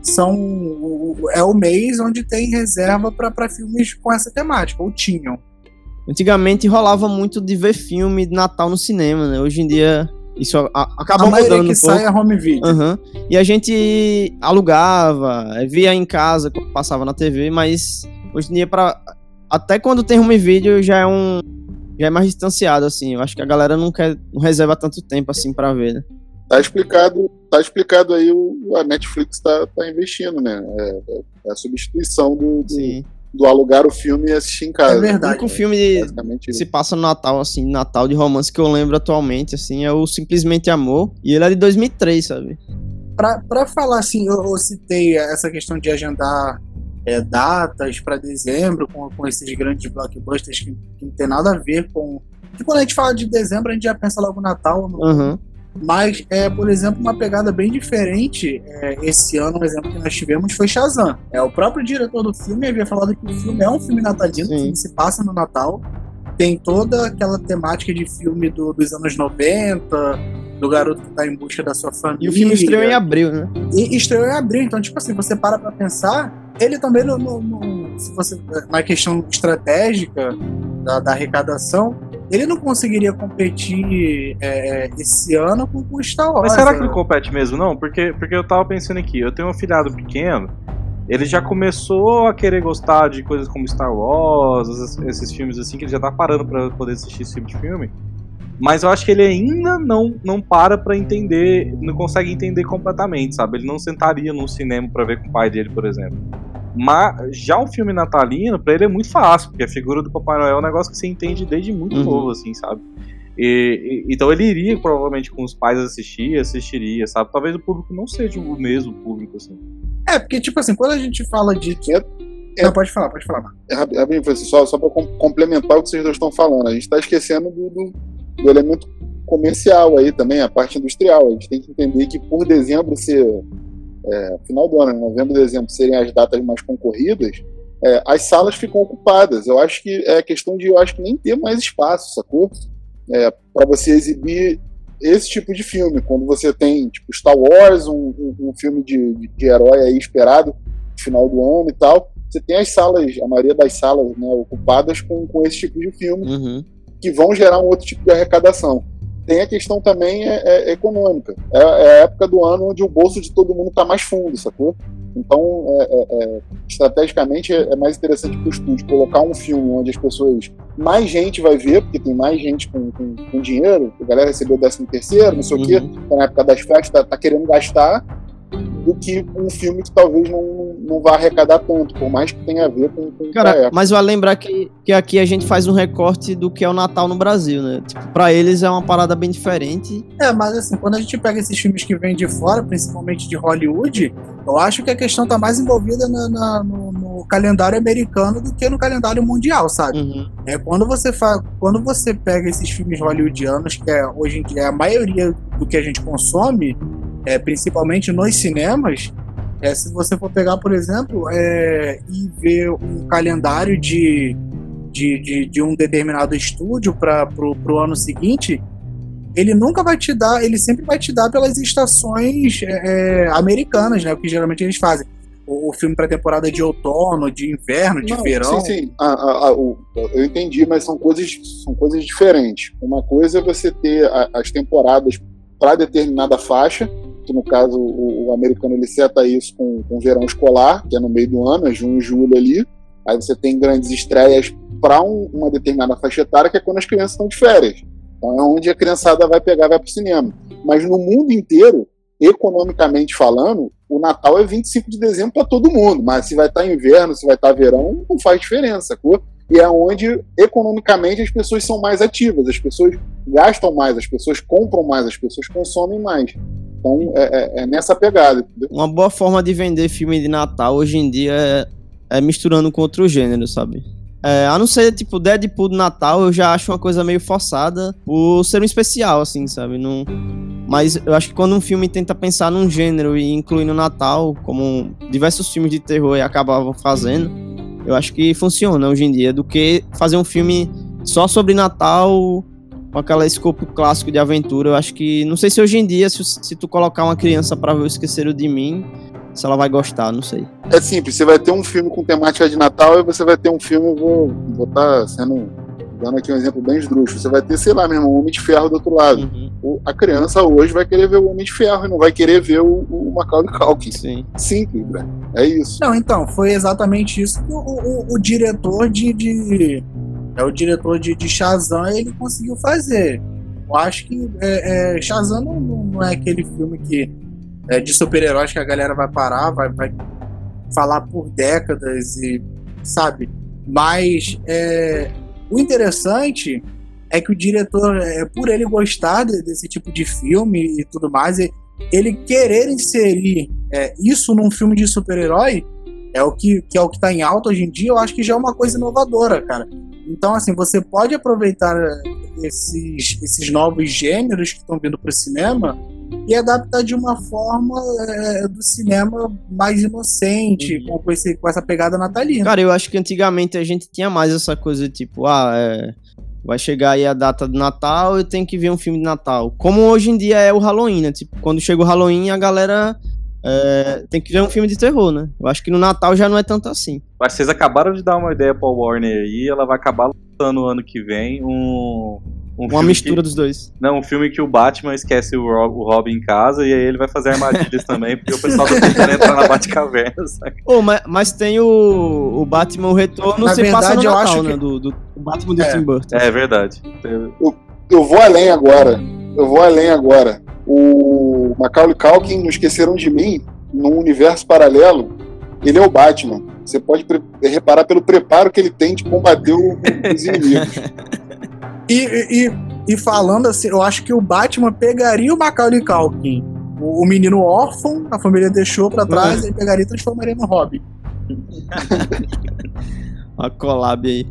S3: são é o mês onde tem reserva para filmes com essa temática, ou tinham.
S1: Antigamente rolava muito de ver filme de Natal no cinema, né? Hoje em dia isso acaba
S3: a
S1: mudando
S3: que
S1: um
S3: sai é home video.
S1: Uhum. E a gente alugava, via em casa, passava na TV, mas hoje em dia para até quando tem home video já é um já é mais distanciado assim. Eu acho que a galera não quer não reserva tanto tempo assim para ver, né?
S5: Tá explicado, tá explicado aí o a Netflix tá, tá investindo, né? É, é, é a substituição do, do, do, alugar o filme e assistir em casa.
S1: É verdade. O único filme que se passa no Natal, assim, Natal de romance que eu lembro atualmente, assim, é o Simplesmente Amor. E ele é de 2003, sabe?
S3: Pra, pra falar assim, eu, eu citei essa questão de agendar é, datas para dezembro com, com esses grandes blockbusters que, que, não tem nada a ver com. Que quando a gente fala de dezembro, a gente já pensa logo Natal. No,
S1: uhum.
S3: Mas, é, por exemplo, uma pegada bem diferente é, esse ano, um exemplo que nós tivemos foi Shazam. É, o próprio diretor do filme havia falado que o filme é um filme natalino, Sim. filme se passa no Natal. Tem toda aquela temática de filme do, dos anos 90, do garoto que tá em busca da sua família.
S1: E o filme estreou em abril, né?
S3: E estreou em abril, então, tipo assim, você para pra pensar, ele também, no, se você, na questão estratégica da, da arrecadação, ele não conseguiria competir é, é, esse ano com, o Star Wars.
S2: Mas será que ele compete mesmo, não? Porque, porque eu tava pensando aqui, eu tenho um filhado pequeno, ele já começou a querer gostar de coisas como Star Wars, esses, esses filmes assim, que ele já tá parando para poder assistir esse tipo de filme. Mas eu acho que ele ainda não, não para pra entender, não consegue entender completamente, sabe? Ele não sentaria num cinema para ver com o pai dele, por exemplo. Mas já um filme natalino, pra ele é muito fácil, porque a figura do Papai Noel é um negócio que você entende desde muito uhum. novo, assim, sabe? E, e, então ele iria provavelmente com os pais assistir, assistiria, sabe? Talvez o público não seja o mesmo público, assim.
S3: É, porque, tipo assim, quando a gente fala de. É, é, não, pode falar, pode falar.
S5: É, rapidinho, só, só pra complementar o que vocês dois estão falando. A gente tá esquecendo do, do, do elemento comercial aí também, a parte industrial. A gente tem que entender que por dezembro ser é, final do ano, novembro e dezembro, serem as datas mais concorridas, é, as salas ficam ocupadas. Eu acho que é questão de, eu acho que nem ter mais espaço, sacou? É, para você exibir esse tipo de filme, quando você tem tipo Star Wars, um, um, um filme de, de, de, herói aí esperado no final do ano e tal, você tem as salas, a maioria das salas né, ocupadas com, com esse tipo de filme,
S1: Uhum.
S5: Que vão gerar um outro tipo de arrecadação. Tem a questão também é, é econômica. É, é, a época do ano onde o bolso de todo mundo está mais fundo, sacou? Então, é, é, é estrategicamente, é, mais interessante para o estúdio colocar um filme onde as pessoas. Mais gente vai ver, porque tem mais gente com, com, com dinheiro, a galera recebeu o 13 terceiro, não sei
S1: Uhum.
S5: o quê, tá na época das festas, tá, tá querendo gastar, do que um filme que talvez não, não vá arrecadar tanto, por mais que tenha a ver com, com
S1: Cara,
S5: época.
S1: mas vale lembrar que, que aqui a gente faz um recorte do que é o Natal no Brasil, né? Tipo, pra eles é uma parada bem diferente.
S3: É, mas assim, quando a gente pega esses filmes que vêm de fora, principalmente de Hollywood, eu acho que a questão tá mais envolvida na- na- no, no calendário americano do que no calendário mundial, sabe?
S1: Uhum.
S3: É quando você fa... quando você pega esses filmes hollywoodianos, que é, hoje em dia é a maioria do que a gente consome, é, principalmente nos cinemas, é, se você for pegar, por exemplo, é, e ver um calendário de, de, de, de um determinado estúdio para pro ano seguinte, ele nunca vai te dar, ele sempre vai te dar pelas estações é, é, americanas, né? O que geralmente eles fazem. O, o filme para temporada de outono, de inverno, de
S5: Não,
S3: verão.
S5: Sim, sim. A- a- a- o- eu entendi, mas são coisas, são coisas diferentes. Uma coisa é você ter a- as temporadas para determinada faixa, que no caso o, o americano ele seta isso com, com verão escolar, que é no meio do ano, é junho e julho ali. Aí você tem grandes estreias para uma determinada faixa etária, que é quando as crianças estão de férias. Então é onde a criançada vai pegar, vai para o cinema. Mas no mundo inteiro, economicamente falando, o Natal é 25 de dezembro para todo mundo, mas se vai estar inverno, se vai estar verão, não faz diferença, sacou? E é onde, economicamente, as pessoas são mais ativas, as pessoas gastam mais, as pessoas compram mais, as pessoas consomem mais. Então, é, é- é nessa pegada, entendeu?
S1: Uma boa forma de vender filme de Natal hoje em dia é, é misturando com outro gênero, sabe? É, a não ser, tipo, Deadpool do Natal, eu já acho uma coisa meio forçada por ser um especial, assim, sabe? Não... Mas eu acho que quando um filme tenta pensar num gênero e incluir no Natal, como diversos filmes de terror acabavam fazendo, eu acho que funciona hoje em dia, do que fazer um filme só sobre Natal com aquela escopo clássico de aventura. Eu acho que. Não sei se hoje em dia, se, se tu colocar uma criança pra ver o Esqueceram de Mim, se ela vai gostar, não sei.
S5: É simples, você vai ter um filme com temática de Natal e você vai ter um filme, vou estar sendo dando aqui um exemplo bem esdrúxulo. Você vai ter, sei lá mesmo, um Homem de Ferro do outro lado.
S1: Uhum,
S5: a criança hoje vai querer ver o Homem de Ferro e não vai querer ver o, o Macaulay Culkin.
S1: sim.
S5: Simples, né? É isso.
S3: Não, então, foi exatamente isso que o, o- o diretor de, de- É o diretor de, de Shazam ele conseguiu fazer. Eu acho que é, é, Shazam não, não- não é aquele filme que é de super-heróis que a galera vai parar, vai, vai falar por décadas e. sabe? Mas é, o interessante é que o diretor, é, por ele gostar de- desse tipo de filme e tudo mais, ele querer inserir é, isso num filme de super-herói é o que, que é o que tá em alta hoje em dia, eu acho que já é uma coisa inovadora, cara. Então, assim, você pode aproveitar é, esses, esses novos gêneros que estão vindo pro cinema e adaptar de uma forma é, do cinema mais inocente,
S1: Uhum.
S3: com, com esse, com essa pegada natalina.
S1: Cara, eu acho que antigamente a gente tinha mais essa coisa, tipo, ah, é, vai chegar aí a data do Natal, eu tenho que ver um filme de Natal. Como hoje em dia é o Halloween, né? Tipo, quando chega o Halloween, a galera é, tem que ver um filme de terror, né? Eu acho que no Natal já não é tanto assim.
S2: Mas vocês acabaram de dar uma ideia pra Warner aí, ela vai acabar lançando ano que vem um. Um
S1: Uma mistura
S2: que-
S1: dos dois.
S2: não, um filme que o Batman esquece o, Rob, o Robin em casa e aí ele vai fazer armadilhas também, porque o pessoal tá tentando entrar na Batcaverna, saca?
S1: Ô, mas, mas tem o, o Batman o Retorno,
S3: Na
S1: se passa no
S3: verdade, eu
S1: Natal,
S3: acho
S1: né?
S3: que-
S1: Do, do, do Batman do
S3: É.
S1: Tim Burton.
S2: É verdade.
S5: Eu vou além agora. Eu vou além agora. O Macaulay Culkin, não esqueceram de mim, num universo paralelo, ele é o Batman. Você pode reparar pelo preparo que ele tem de combater o- os inimigos. [laughs]
S3: E, e, e falando assim, eu acho que o Batman pegaria o Macaulay Culkin, o, o menino órfão, a família deixou pra trás, ele pegaria e transformaria no Robin. [laughs]
S1: Uma collab aí.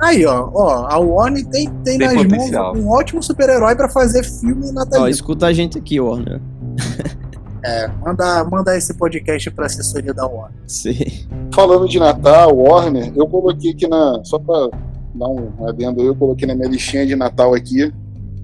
S3: Aí, ó, ó, a Warner tem, tem,
S2: Tem
S3: nas
S2: potencial.
S3: mãos um ótimo super-herói pra fazer filme
S1: Ó,
S3: natalino.
S1: escuta a gente aqui, Warner. [laughs]
S3: É, manda, manda esse podcast pra assessoria da Warner.
S1: Sim.
S5: Falando de Natal, Warner, eu coloquei aqui na. Só pra dar um adendo eu coloquei na minha listinha de Natal aqui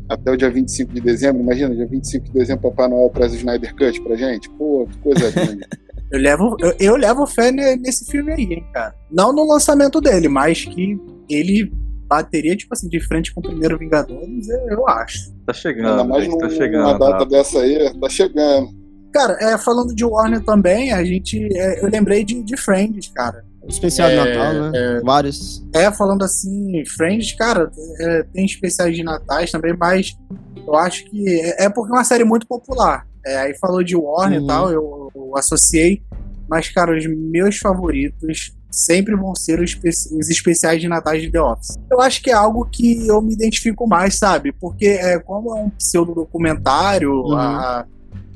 S5: até o dia 25 de dezembro. Imagina, dia 25 de dezembro, Papai Noel traz o Snyder Cut pra gente. Pô, que coisa linda. [laughs]
S3: Eu levo, eu, eu levo fé ne- nesse filme aí, hein, cara. Não no lançamento dele, mas que ele bateria, tipo assim, de frente com o primeiro Vingadores, eu, acho.
S2: Tá
S5: Ainda
S2: chegando,
S5: mais
S2: gente, tá chegando.
S5: numa data
S2: tá?
S5: dessa aí, tá chegando.
S3: Cara, é, falando de Warner também, a gente. é, eu lembrei de, de Friends, cara.
S1: Especial de
S3: É,
S1: Natal, né? Vários.
S3: É, falando assim, Friends, cara, é, tem especiais de natais também, mas eu acho que é, é porque é uma série muito popular. É, aí falou de Warner
S1: Uhum.
S3: e tal, eu, eu associei, mas, cara, os meus favoritos sempre vão ser os, os especiais de natais de The Office. Eu acho que é algo que eu me identifico mais, sabe? Porque é, como é um pseudo-documentário,
S1: Uhum.
S3: a,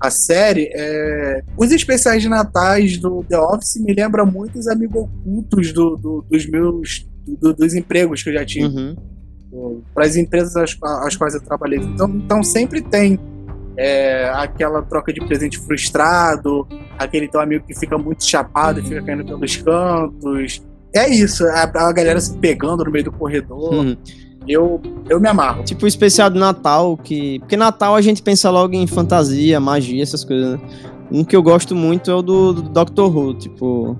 S3: a série, é, os especiais de natais do The Office me lembram muito os amigos ocultos do, do- dos meus do- dos empregos que eu já tive
S1: Uhum.
S3: para as empresas às, às quais eu trabalhei. Então, então sempre tem é, aquela troca de presente frustrado, aquele teu amigo que fica muito chapado e fica caindo pelos cantos. É isso, a, a galera se pegando no meio do corredor.
S1: Uhum.
S3: Eu, eu me amarro.
S1: Tipo o especial de Natal, que. Porque Natal a gente pensa logo em fantasia, magia, essas coisas, né? Um que eu gosto muito é o do, do Doctor Who, tipo.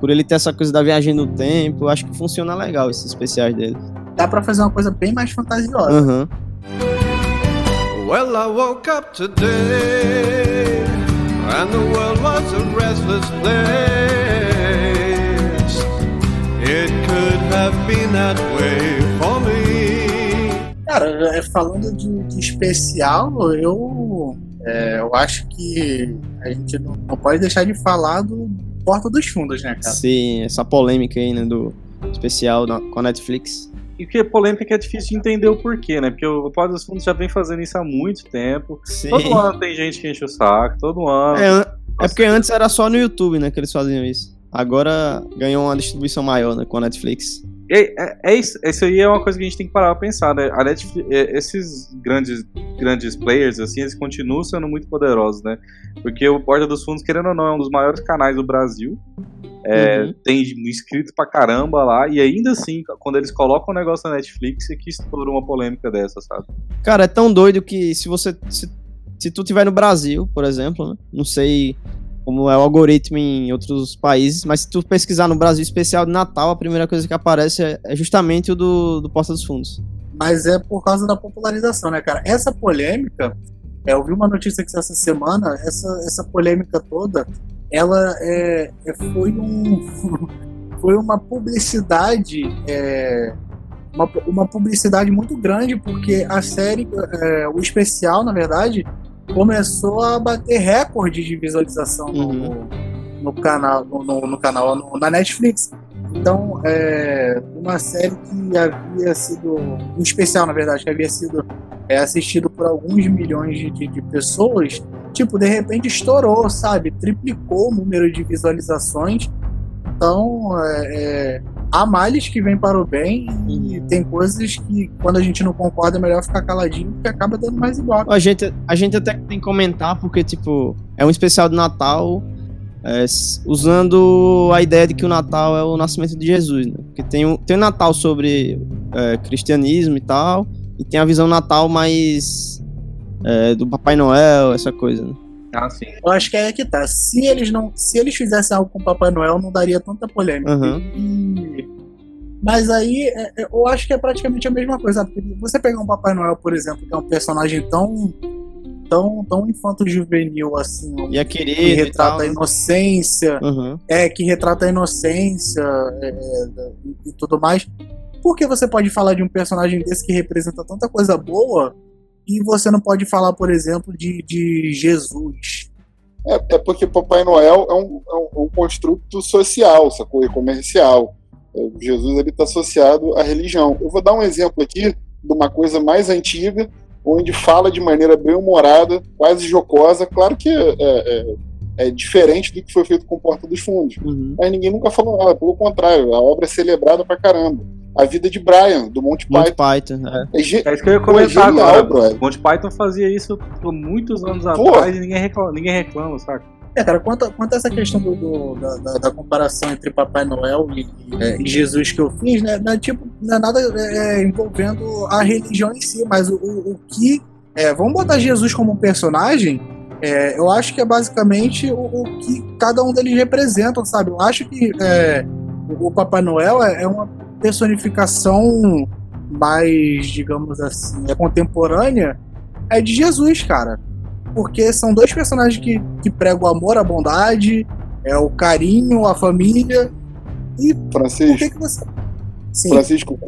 S1: Por ele ter essa coisa da viagem no tempo, acho que funciona legal esses especiais dele.
S3: Dá pra fazer uma coisa bem mais fantasiosa.
S1: Aham.
S7: Well, I woke up today and the world was a restless place. It could have been that way.
S3: Cara, é, falando de, de especial, eu, é, eu acho que a gente não, não pode deixar de falar do Porta dos Fundos, né, cara?
S1: Sim, essa polêmica aí, né, do especial da- com a Netflix.
S2: E que é polêmica que é difícil de entender o porquê, né? Porque o Porta dos Fundos já vem fazendo isso há muito tempo.
S1: Sim.
S2: Todo ano tem gente que enche o saco, todo ano.
S1: É, é porque antes era só no YouTube, né, que eles faziam isso. Agora ganhou uma distribuição maior, né, com a Netflix.
S2: É, é, é isso, isso aí é uma coisa que a gente tem que parar pra pensar, né? A Netflix, é, esses grandes, grandes players, assim, eles continuam sendo muito poderosos, né? Porque o Porta dos Fundos, querendo ou não, é um dos maiores canais do Brasil. É,
S1: Uhum.
S2: Tem inscrito pra caramba lá, e ainda assim, quando eles colocam o negócio na Netflix, é que estoura uma polêmica dessa, sabe?
S1: Cara, é tão doido que se você. Se, se tu tiver no Brasil, por exemplo, né? Não sei como é o algoritmo em outros países, mas se tu pesquisar no Brasil especial de Natal, a primeira coisa que aparece é, é justamente o do, do Porta dos Fundos.
S3: Mas é por causa da popularização, né, cara? Essa polêmica, é, eu vi uma notícia que essa semana, essa, essa polêmica toda, ela é, é- foi um [laughs] foi uma publicidade é, uma, uma publicidade muito grande porque a série é, o especial na verdade começou a bater recordes de visualização no,
S1: Uhum.
S3: no canal no, no- canal no- na Netflix então é uma série que havia sido um especial na verdade que havia sido é, assistido por alguns milhões de, de- de pessoas tipo, de repente estourou, sabe? Triplicou o número de visualizações. Então, é, é, há males que vêm para o bem e tem coisas que, quando a gente não concorda, é melhor ficar caladinho, porque acaba dando mais igual.
S1: A gente, a gente até tem que comentar, porque, tipo, é um especial de Natal é, usando a ideia de que o Natal é o nascimento de Jesus, né? Porque tem o, tem Natal sobre é, cristianismo e tal, e tem a visão Natal mais é, do Papai Noel, essa coisa, né?
S2: Ah, sim.
S3: Eu acho que é aí que tá. Se eles não, se eles fizessem algo com o Papai Noel, não daria tanta polêmica.
S1: Aham.
S3: E- Mas aí, é, é, eu acho que é praticamente a mesma coisa. Porque você pegar um Papai Noel, por exemplo, que é um personagem tão tão, tão infanto-juvenil assim,
S1: E é
S3: que
S1: querido e
S3: retrata
S1: tal.
S3: a
S1: né?
S3: inocência,
S1: Aham.
S3: é, que retrata a inocência é, e, e tudo mais. Por que você pode falar de um personagem desse que representa tanta coisa boa e você não pode falar, por exemplo, de, de Jesus?
S5: É, é porque Papai Noel é um, é um, um construto social, sacou? E comercial. É, Jesus ele está associado à religião. Eu vou dar um exemplo aqui de uma coisa mais antiga, onde fala de maneira bem humorada, quase jocosa. Claro que é, é, é diferente do que foi feito com Porta dos Fundos.
S1: Uhum.
S5: Mas ninguém nunca falou nada, pelo contrário, a obra é celebrada pra caramba. A vida de Brian, do Monty
S1: Monty
S5: Python.
S1: Python, é.
S5: É,
S2: É isso que eu ia
S5: é
S2: comentar
S5: genial,
S2: agora.
S5: brother.
S2: Monty Python fazia isso por muitos anos
S5: Pô.
S2: atrás e ninguém reclama, ninguém reclama, saca?
S3: É, cara, quanto, a- quanto a essa questão do, do- da, da- da comparação entre Papai Noel e, é, e Jesus que eu fiz, né? né, Tipo, não é nada é, envolvendo a religião em si, mas o, o, o que. É, vamos botar Jesus como um personagem. É, eu acho que é basicamente o, o, que cada um deles representa, sabe? Eu acho que é, o Papai Noel é, é uma personificação mais, digamos assim, é contemporânea, é de Jesus, cara. Porque são dois personagens que, que pregam o amor, a bondade, é o carinho, a família. E
S5: Francisco,
S3: que, que você. Sim.
S5: Francisco,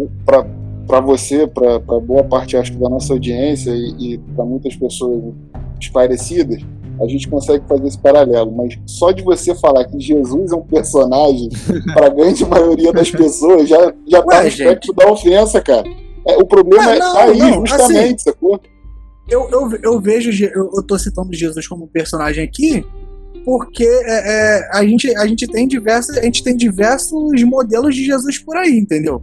S5: para você, para boa parte acho da nossa audiência e, e para muitas pessoas esclarecidas, a gente consegue fazer esse paralelo. Mas só de você falar que Jesus é um personagem, [laughs] para a grande maioria das pessoas, já, já tá no espectro da ofensa, cara. É, o problema
S3: Ué,
S5: é
S3: não,
S5: tá aí,
S3: não,
S5: justamente,
S3: assim,
S5: sacou?
S3: Eu, eu, eu vejo, eu, eu tô citando Jesus como personagem aqui, porque é, é, a, gente, a, gente tem diversos, a gente tem diversos modelos de Jesus por aí, entendeu?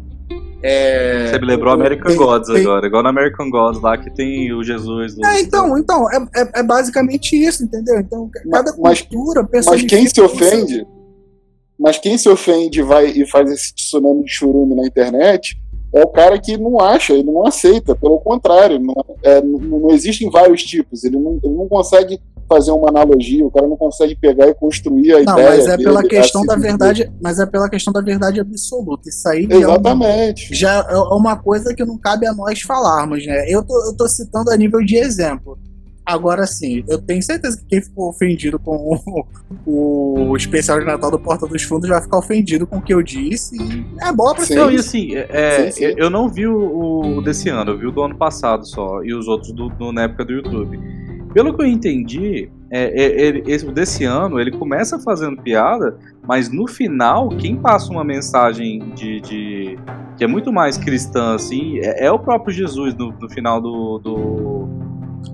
S3: É,
S2: Você me lembrou
S3: o-
S2: American
S3: tem-
S2: Gods
S3: tem-
S2: agora, igual no American Gods lá que tem o Jesus do.
S3: É, então, então é, é, é basicamente isso, entendeu? Então, cada
S5: Mas-
S3: cultura
S5: Mas quem se ofende, mas quem se ofende e vai e faz esse tsunami de churume na internet é o cara que não acha, ele não aceita, pelo contrário, não, é, não, não existem vários tipos, ele não, ele não consegue fazer uma analogia, o cara não consegue pegar e construir a
S3: Não,
S5: ideia.
S3: mas é
S5: dele,
S3: pela questão da
S5: seguir.
S3: verdade, mas é pela questão da verdade absoluta. Isso aí já é uma-
S5: Exatamente.
S3: já é uma coisa que não cabe a nós falarmos, né? Eu tô, eu tô citando a nível de exemplo. Agora sim, eu tenho certeza que quem ficou ofendido com o, o especial de Natal do Porta dos Fundos vai ficar ofendido com o que eu disse. E é bola pra
S5: Sim.
S2: Não, e assim, é,
S5: Sim, sim.
S2: eu- eu não vi o, o desse ano, eu vi o do ano passado só, e os outros do, do- na época do YouTube. Pelo que eu entendi, é, é, desse ano, ele começa fazendo piada, mas no final, quem passa uma mensagem de, de- que é muito mais cristã, assim, é, é o próprio Jesus no, no final do, do-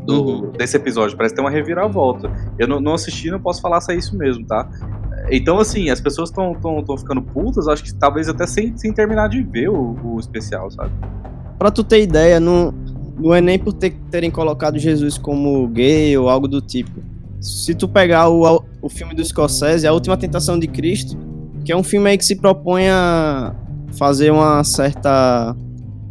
S2: do-
S1: Uhum.
S2: desse episódio. Parece ter uma reviravolta. Eu não, não assisti, não posso falar se é isso mesmo, tá? Então, assim, as pessoas estão ficando putas, acho que talvez até sem, sem terminar de ver o, o especial, sabe?
S1: Pra tu ter ideia, não, não é nem por ter- terem colocado Jesus como gay ou algo do tipo. Se tu pegar o, o filme do Scorsese, A Última Tentação de Cristo, que é um filme aí que se propõe a fazer uma certa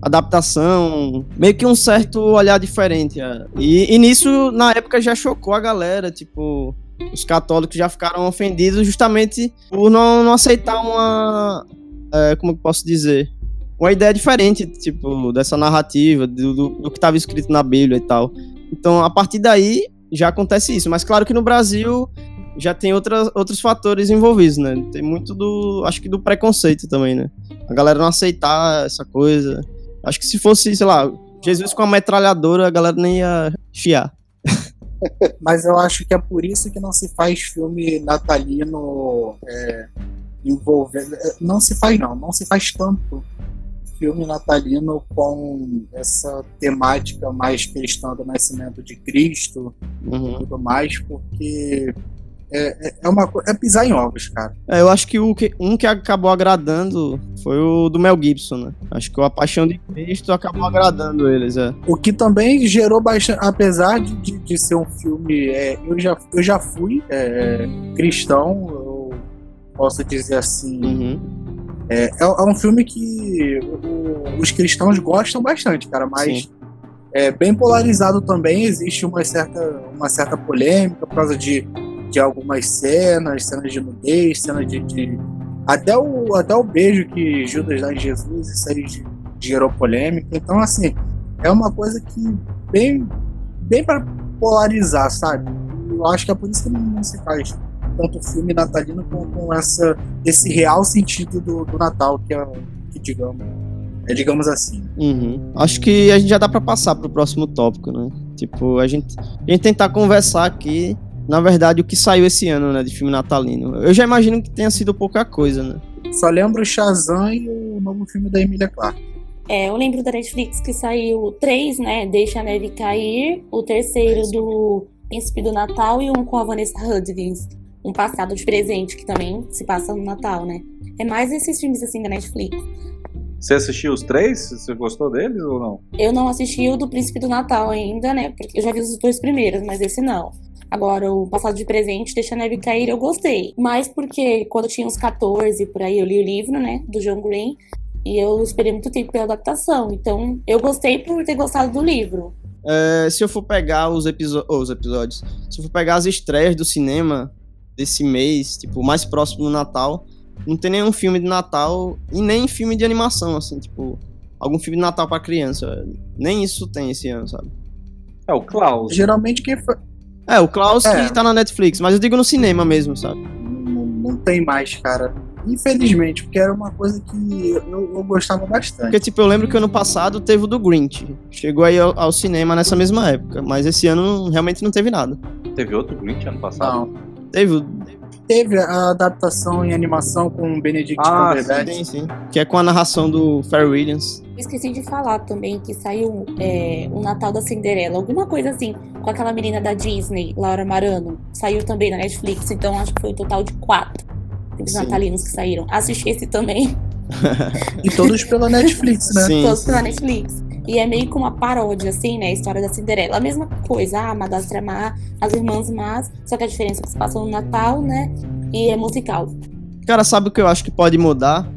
S1: adaptação, meio que um certo olhar diferente. é. E, e nisso, na época, já chocou a galera, tipo, os católicos já ficaram ofendidos justamente por não, não aceitar uma. é, como eu posso dizer? Uma ideia diferente, tipo, dessa narrativa, do, do, que estava escrito na Bíblia e tal. Então, a partir daí, já acontece isso. Mas claro que no Brasil já tem outras, outros fatores envolvidos, né? Tem muito do. Acho que do preconceito também, né? A galera não aceitar essa coisa. Acho que se fosse, sei lá, Jesus com a metralhadora, a galera nem ia chiar. [laughs]
S3: Mas eu acho que é por isso que não se faz filme natalino é, envolvendo. é, Não se faz, não. Não se faz tanto filme natalino com essa temática mais cristã do nascimento de Cristo e
S1: Uhum.
S3: tudo mais, porque é, é- é uma é pisar em ovos, cara.
S1: É, eu acho que, o que um que acabou agradando foi o do Mel Gibson, né? Acho que o A Paixão de Cristo acabou agradando eles, é.
S3: O que também gerou bastante, apesar de, de, de ser um filme, é, eu, já, eu já fui é, cristão, eu posso dizer assim.
S1: Uhum.
S3: É, é, é um filme que os cristãos gostam bastante, cara, mas
S1: Sim.
S3: é bem polarizado também. Existe uma certa, uma certa polêmica por causa de, de algumas cenas, cenas de nudez, cenas de. de- até, o, até o beijo que Judas dá em Jesus, isso aí ge- gerou polêmica. Então, assim, é uma coisa que bem, bem para polarizar, sabe? Eu acho que é por isso que não se faz tanto filme natalino com, com essa, esse real sentido do, do Natal, que é, que digamos, é digamos assim.
S1: Uhum. Acho que a gente já dá pra passar pro próximo tópico, né? Tipo, a gente, a gente tentar conversar aqui, na verdade, o que saiu esse ano, né, de filme natalino. Eu já imagino que tenha sido pouca coisa, né?
S3: Só lembro o Shazam e o novo filme da Emilia Clarke.
S4: É, eu lembro da Netflix que saiu três, né? Deixa a Neve Cair, o terceiro do Príncipe do Natal e um com a Vanessa Hudgens. Um passado de presente, que também se passa no Natal, né? É mais esses filmes assim da Netflix.
S2: Você assistiu os três? Você gostou deles ou não?
S4: Eu não assisti o do Príncipe do Natal ainda, né? Porque eu já vi os dois primeiros, mas esse não. Agora, o Passado de Presente, Deixa a Neve Cair, eu gostei. Mas porque quando eu tinha uns 14 por aí, eu li o livro, né? Do John Green. E eu esperei muito tempo pela adaptação. Então, eu gostei por ter gostado do livro.
S1: É, se eu for pegar os, os episódios, se eu for pegar as estreias do cinema desse mês, tipo, mais próximo do Natal, não tem nenhum filme de Natal e nem filme de animação, assim, tipo, algum filme de Natal para criança. Nem isso tem esse ano, sabe?
S2: É o Klaus.
S3: Geralmente quem foi.
S1: É, o Klaus
S3: É.
S1: que tá na Netflix, mas eu digo no cinema mesmo, sabe?
S3: Não, não tem mais, cara. Infelizmente, porque era uma coisa que eu, eu gostava bastante.
S1: Porque, tipo, eu lembro que ano passado teve o do Grinch. Chegou aí ao, ao cinema nessa mesma época, mas esse ano realmente não teve nada.
S2: Teve outro Grinch ano passado?
S3: Não.
S1: Teve o.
S3: Teve a adaptação em animação com o Benedict
S2: Ah,
S3: Cumberbatch.
S1: Sim, sim. Que é com a narração do Fair Williams.
S4: Esqueci de falar também que saiu é, o Natal da Cinderela, alguma coisa assim, com aquela menina da Disney, Laura Marano. Saiu também na Netflix, então acho que foi um total de quatro
S1: Sim.
S4: natalinos que saíram. Assisti esse também, [laughs]
S3: E todos pela Netflix, né?
S1: Sim.
S4: todos pela Netflix. E é meio que uma paródia, assim, né? A história da Cinderela. A mesma coisa, ah, a Madastra Má, as Irmãs Más, só que a diferença é que se passa no Natal, né? E é musical.
S1: Cara, sabe o que eu acho que pode mudar?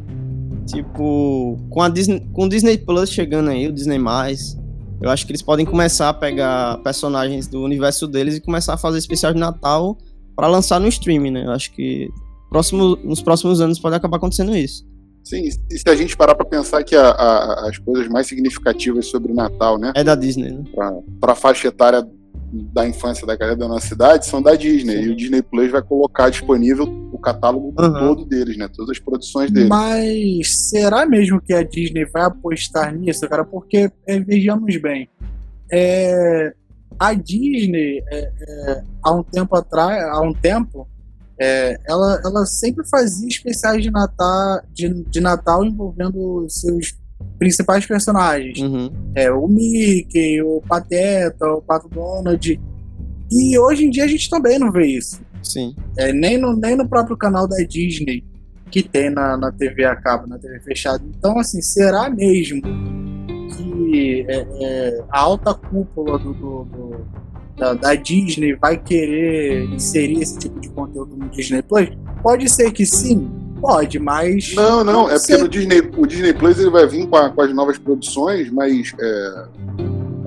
S1: Tipo, com a Disney, com o Disney Plus chegando aí, o Disney Mais, eu acho que eles podem começar a pegar personagens do universo deles e começar a fazer especial de Natal pra lançar no streaming, né? Eu acho que próximo, nos próximos anos pode acabar acontecendo isso.
S5: Sim, e se a gente parar pra pensar que a- a- as coisas mais significativas sobre Natal, né,
S1: É da Disney, né?
S5: pra, pra faixa etária da infância da galera da nossa cidade, são da Disney.
S1: Sim.
S5: E o Disney Plus vai colocar disponível o catálogo
S1: Aham.
S5: todo deles, né? Todas as produções deles.
S3: Mas será mesmo que a Disney vai apostar nisso, cara? Porque, é, vejamos bem, é, a Disney, é, é, há um tempo atrás, há um tempo, é, ela, ela sempre fazia especiais de Natal, de, de Natal envolvendo seus principais personagens.
S1: Uhum.
S3: É, o Mickey, o Pateta, o Pato Donald. E hoje em dia a gente também não vê isso.
S1: Sim.
S3: É, nem, no, nem no próprio canal da Disney, que tem na, na TV a cabo, na TV fechada. Então, assim, será mesmo que é, é, a alta cúpula do, do- do- da, da Disney vai querer inserir esse tipo de conteúdo no Disney Plus? Pode ser que sim, pode, mas.
S5: Não, não, é porque no Disney, o Disney Plus ele vai vir com, a- com as novas produções, mas é,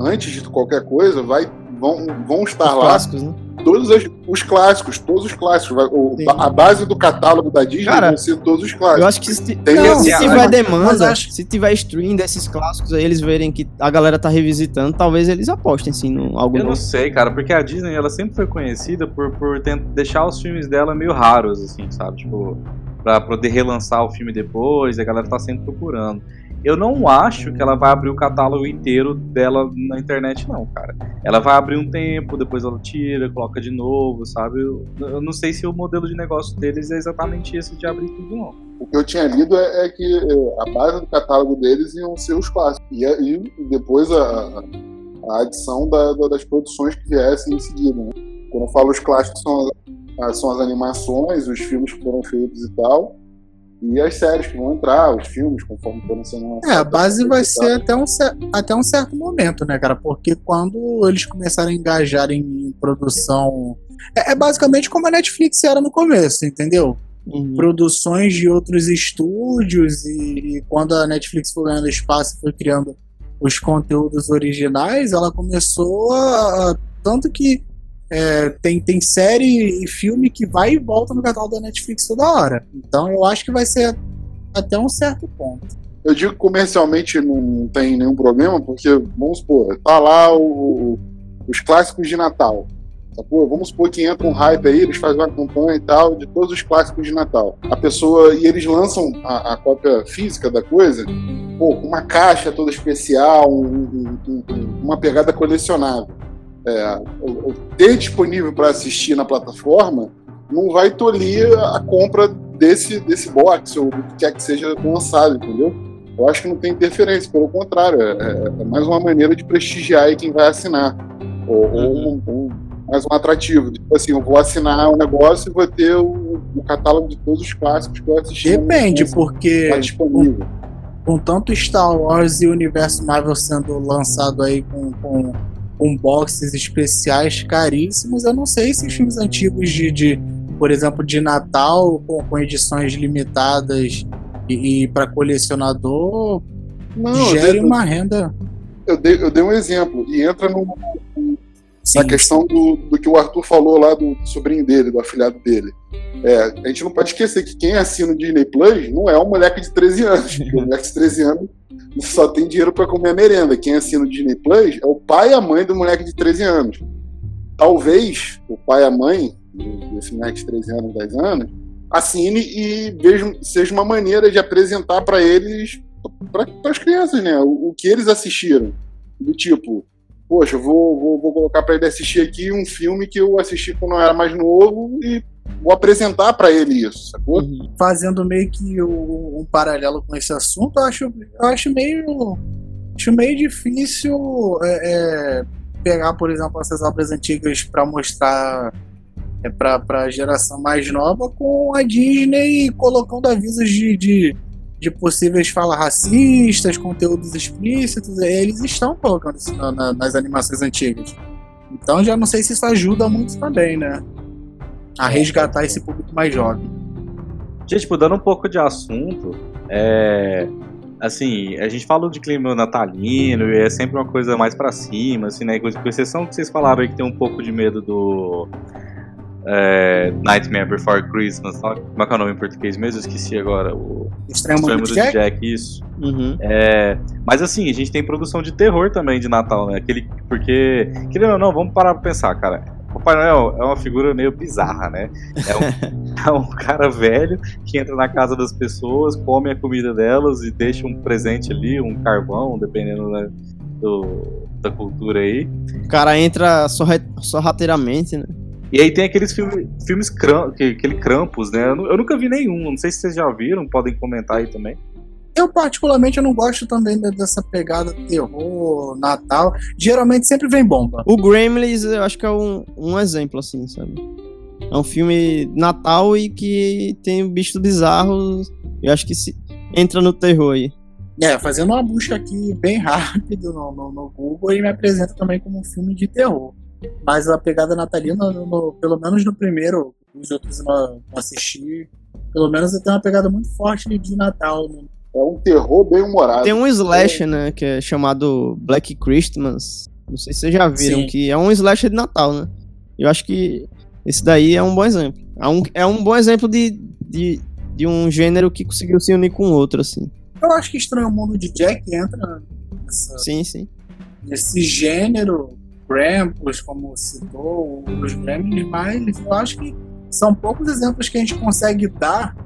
S5: antes de qualquer coisa, vai, vão, vão estar
S1: Os
S5: lá
S1: clássicos, né?
S5: Todos as- os clássicos, todos os clássicos. O- a base do catálogo da Disney
S1: Cara,
S5: vão ser todos os clássicos.
S1: Eu acho que se,
S5: Tem
S3: Não,
S1: se tiver
S3: mas-
S1: demanda,
S3: acho-
S1: se tiver stream desses clássicos aí, eles verem que a galera tá revisitando, talvez eles apostem, sim, no algo
S2: Eu não
S1: novo.
S2: sei, cara, porque a Disney ela sempre foi conhecida por, por deixar os filmes dela meio raros, assim, sabe? Tipo, pra poder relançar o filme depois, a galera tá sempre procurando. Eu não acho que ela vai abrir o catálogo inteiro dela na internet, não, cara. Ela vai abrir um tempo, depois ela tira, coloca de novo, sabe? Eu, eu não sei se o modelo de negócio deles é exatamente esse de abrir tudo, não.
S5: O que eu tinha lido é, é que é, a base do catálogo deles iam ser os clássicos. E, e depois a, a adição da- da- das produções que viessem em seguida. né? Quando eu falo os clássicos, são são as animações, os filmes que foram feitos e tal. E as séries que vão entrar, os filmes, conforme forem sendo lançados.
S3: É, a base vai ser até um, até um certo momento, né, cara? Porque quando eles começarem a engajar em produção. É, é basicamente como a Netflix era no começo, entendeu?
S1: Uhum.
S3: Produções de outros estúdios e, e quando a Netflix foi ganhando espaço e foi criando os conteúdos originais, ela começou a- tanto que é, tem, tem série e filme que vai e volta no catálogo da Netflix toda hora. Então eu acho que vai ser até um certo ponto.
S5: Eu digo que comercialmente não tem nenhum problema, porque, vamos supor, tá lá o- os clássicos de Natal. Sacou? Vamos supor que entra um hype aí, eles fazem uma campanha e tal de todos os clássicos de Natal. A pessoa, e eles lançam a, a cópia física da coisa, pô, uma caixa toda especial, um- um- um- uma pegada colecionável. É, ter disponível para assistir na plataforma não vai tolir a compra desse, desse box ou do que quer que seja lançado, entendeu? Eu acho que não tem interferência, pelo contrário, é, é- é mais uma maneira de prestigiar quem vai assinar. Ou, ou mais um atrativo. Tipo assim, eu vou assinar um negócio e vou ter o, o catálogo de todos os clássicos que eu assisti.
S3: Depende, porque
S5: Tá disponível.
S3: com tanto Star Wars e o universo Marvel sendo lançado aí com, com, com boxes especiais caríssimos, eu não sei se os filmes antigos de, de por exemplo, de Natal, com, com edições limitadas E, e para colecionador,
S5: Não, eu
S3: gere
S5: dei,
S3: uma renda.
S5: eu, dei, eu dei um exemplo. E entra no,
S3: Sim,
S5: na questão do, do que o Arthur falou lá do, do sobrinho dele, do afilhado dele. É, a gente não pode esquecer que quem assina o Disney Plus não é um moleque de 13 anos. porque o moleque de 13 anos só tem dinheiro para comer a merenda. Quem assina o Disney Plus é o pai e a mãe do moleque de 13 anos. Talvez o pai e a mãe desse moleque de 13 anos, 10 anos, assine e veja, seja uma maneira de apresentar para eles, para as crianças, né? O, o que eles assistiram. Do tipo, poxa, vou, vou, vou colocar para ele assistir aqui um filme que eu assisti quando eu era mais novo e vou apresentar para ele isso, sacou?
S1: Uhum.
S3: fazendo meio que um paralelo com esse assunto, eu acho, eu acho meio. Acho meio difícil é, é, pegar, por exemplo, essas obras antigas para mostrar é, para a geração mais nova com a Disney colocando avisos de, de, de possíveis falas racistas, conteúdos explícitos. Eles estão colocando isso na- na- nas animações antigas. Então já não sei se isso ajuda muito também, né? A resgatar esse público mais jovem.
S2: Gente, mudando um pouco de assunto, é. Assim, a gente falou de clima natalino e é sempre uma coisa mais pra cima, assim, né? Com exceção que vocês falaram aí que tem um pouco de medo do. É, Nightmare Before Christmas, como é que é o nome em português mesmo? Eu esqueci agora. O
S3: Estranho Mundo
S2: Mundo
S3: de Jack?
S2: Jack, isso.
S1: Uhum.
S2: É, mas assim, a gente tem produção de terror também de Natal, né? Aquele, porque, querendo ou não, vamos parar pra pensar, cara. Papai Noel é uma figura meio bizarra, né? É um, [laughs] é um cara velho que entra na casa das pessoas, come a comida delas e deixa um presente ali, um carvão, dependendo né, do, da cultura aí.
S1: O cara entra sorra- sorrateiramente, né?
S2: E aí tem aqueles filme, filmes, cram, aquele Krampus, né? Eu, nu- eu nunca vi nenhum, não sei se vocês já viram, podem comentar aí também.
S3: Eu, particularmente, eu não gosto também de- dessa pegada terror, Natal. Geralmente sempre vem bomba.
S1: O Gremlins, eu acho que é um, um exemplo, assim, sabe? É um filme Natal e que tem bichos bizarros. Eu acho que se entra no terror aí.
S3: É, fazendo uma busca aqui bem [laughs] rápido no, no, no Google, ele me apresenta também como um filme de terror. Mas a pegada natalina, no- no- pelo menos no primeiro, os outros não, não assisti. Pelo menos tem uma pegada muito forte de Natal. né?
S5: É um terror bem humorado.
S1: Tem um slasher, né? Que é chamado Black Christmas. Não sei se vocês já viram,
S3: Sim.
S1: que é um slasher de Natal, né? Eu acho que esse daí é um bom exemplo. É um, é um bom exemplo de, de, de um gênero que conseguiu se unir com outro, assim.
S3: Eu acho que Estranho Mundo de Jack entra nessa,
S1: Sim, sim.
S3: nesse gênero, Krampus, como citou, os Gremlins, mas eu acho que são poucos exemplos que a gente consegue dar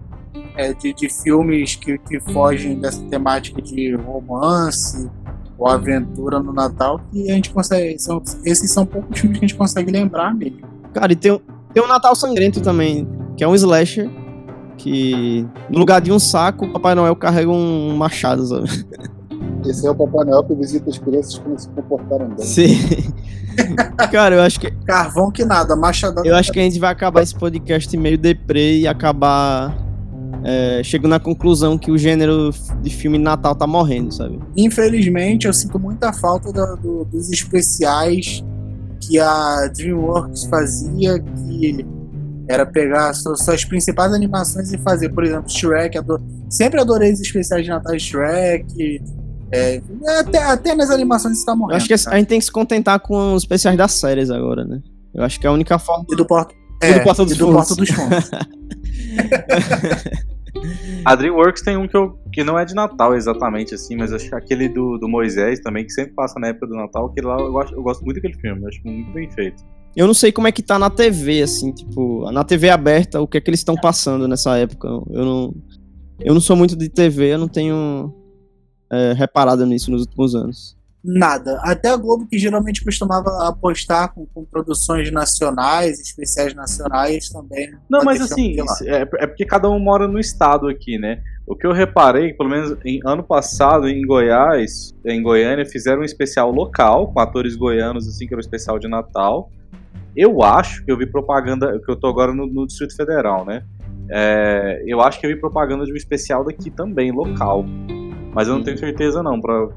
S3: é, de, de filmes que, que fogem dessa temática de romance ou aventura no Natal que a gente consegue. São, esses são poucos filmes que a gente consegue lembrar mesmo.
S1: Cara, e tem, tem um Natal Sangrento também, que é um slasher. Que no lugar de um saco, o Papai Noel carrega um machado, sabe? [laughs]
S5: Esse é o Papai Noel que visita as crianças que não se comportaram bem.
S1: Sim. [laughs] Cara, eu acho que
S3: Carvão que nada, Machadão.
S1: Eu acho que a gente vai acabar esse podcast meio deprê e acabar é, chegando à conclusão que o gênero de filme de Natal tá morrendo, sabe?
S3: Infelizmente, eu sinto muita falta da- do- dos especiais que a DreamWorks fazia, que era pegar suas, suas principais animações e fazer, por exemplo, Shrek. ado- sempre adorei os especiais de Natal de Shrek. É, até, até nas animações está
S1: Eu
S3: morrendo.
S1: acho que a
S3: cara.
S1: gente tem que se contentar com os especiais das séries agora, né? Eu acho que é a única forma.
S3: E do Porto,
S1: E do Porta dos
S3: e do
S1: Fundos.
S3: Porta dos Fundos. [laughs]
S2: A DreamWorks tem um que, eu, que não é de Natal exatamente assim, mas acho que aquele do, do Moisés também, que sempre passa na época do Natal, aquele lá eu gosto, eu gosto muito daquele filme, eu acho muito bem feito.
S1: Eu não sei como é que tá na TV, assim, tipo, na TV aberta, o que é que eles estão passando nessa época. Eu não. Eu não sou muito de TV, eu não tenho é, reparado nisso nos últimos anos.
S3: Nada. Até a Globo, que geralmente costumava apostar com, com produções nacionais, especiais nacionais também.
S2: Não, mas assim, é, é porque cada um mora no estado aqui, né? O que eu reparei, pelo menos em ano passado, em Goiás, em Goiânia, fizeram um especial local, com atores goianos, assim, que era um especial de Natal. Eu acho que eu vi propaganda, que eu tô agora no, no Distrito Federal, né? É, eu acho que eu vi propaganda de um especial daqui também, local. Mas eu não tenho certeza não, pra,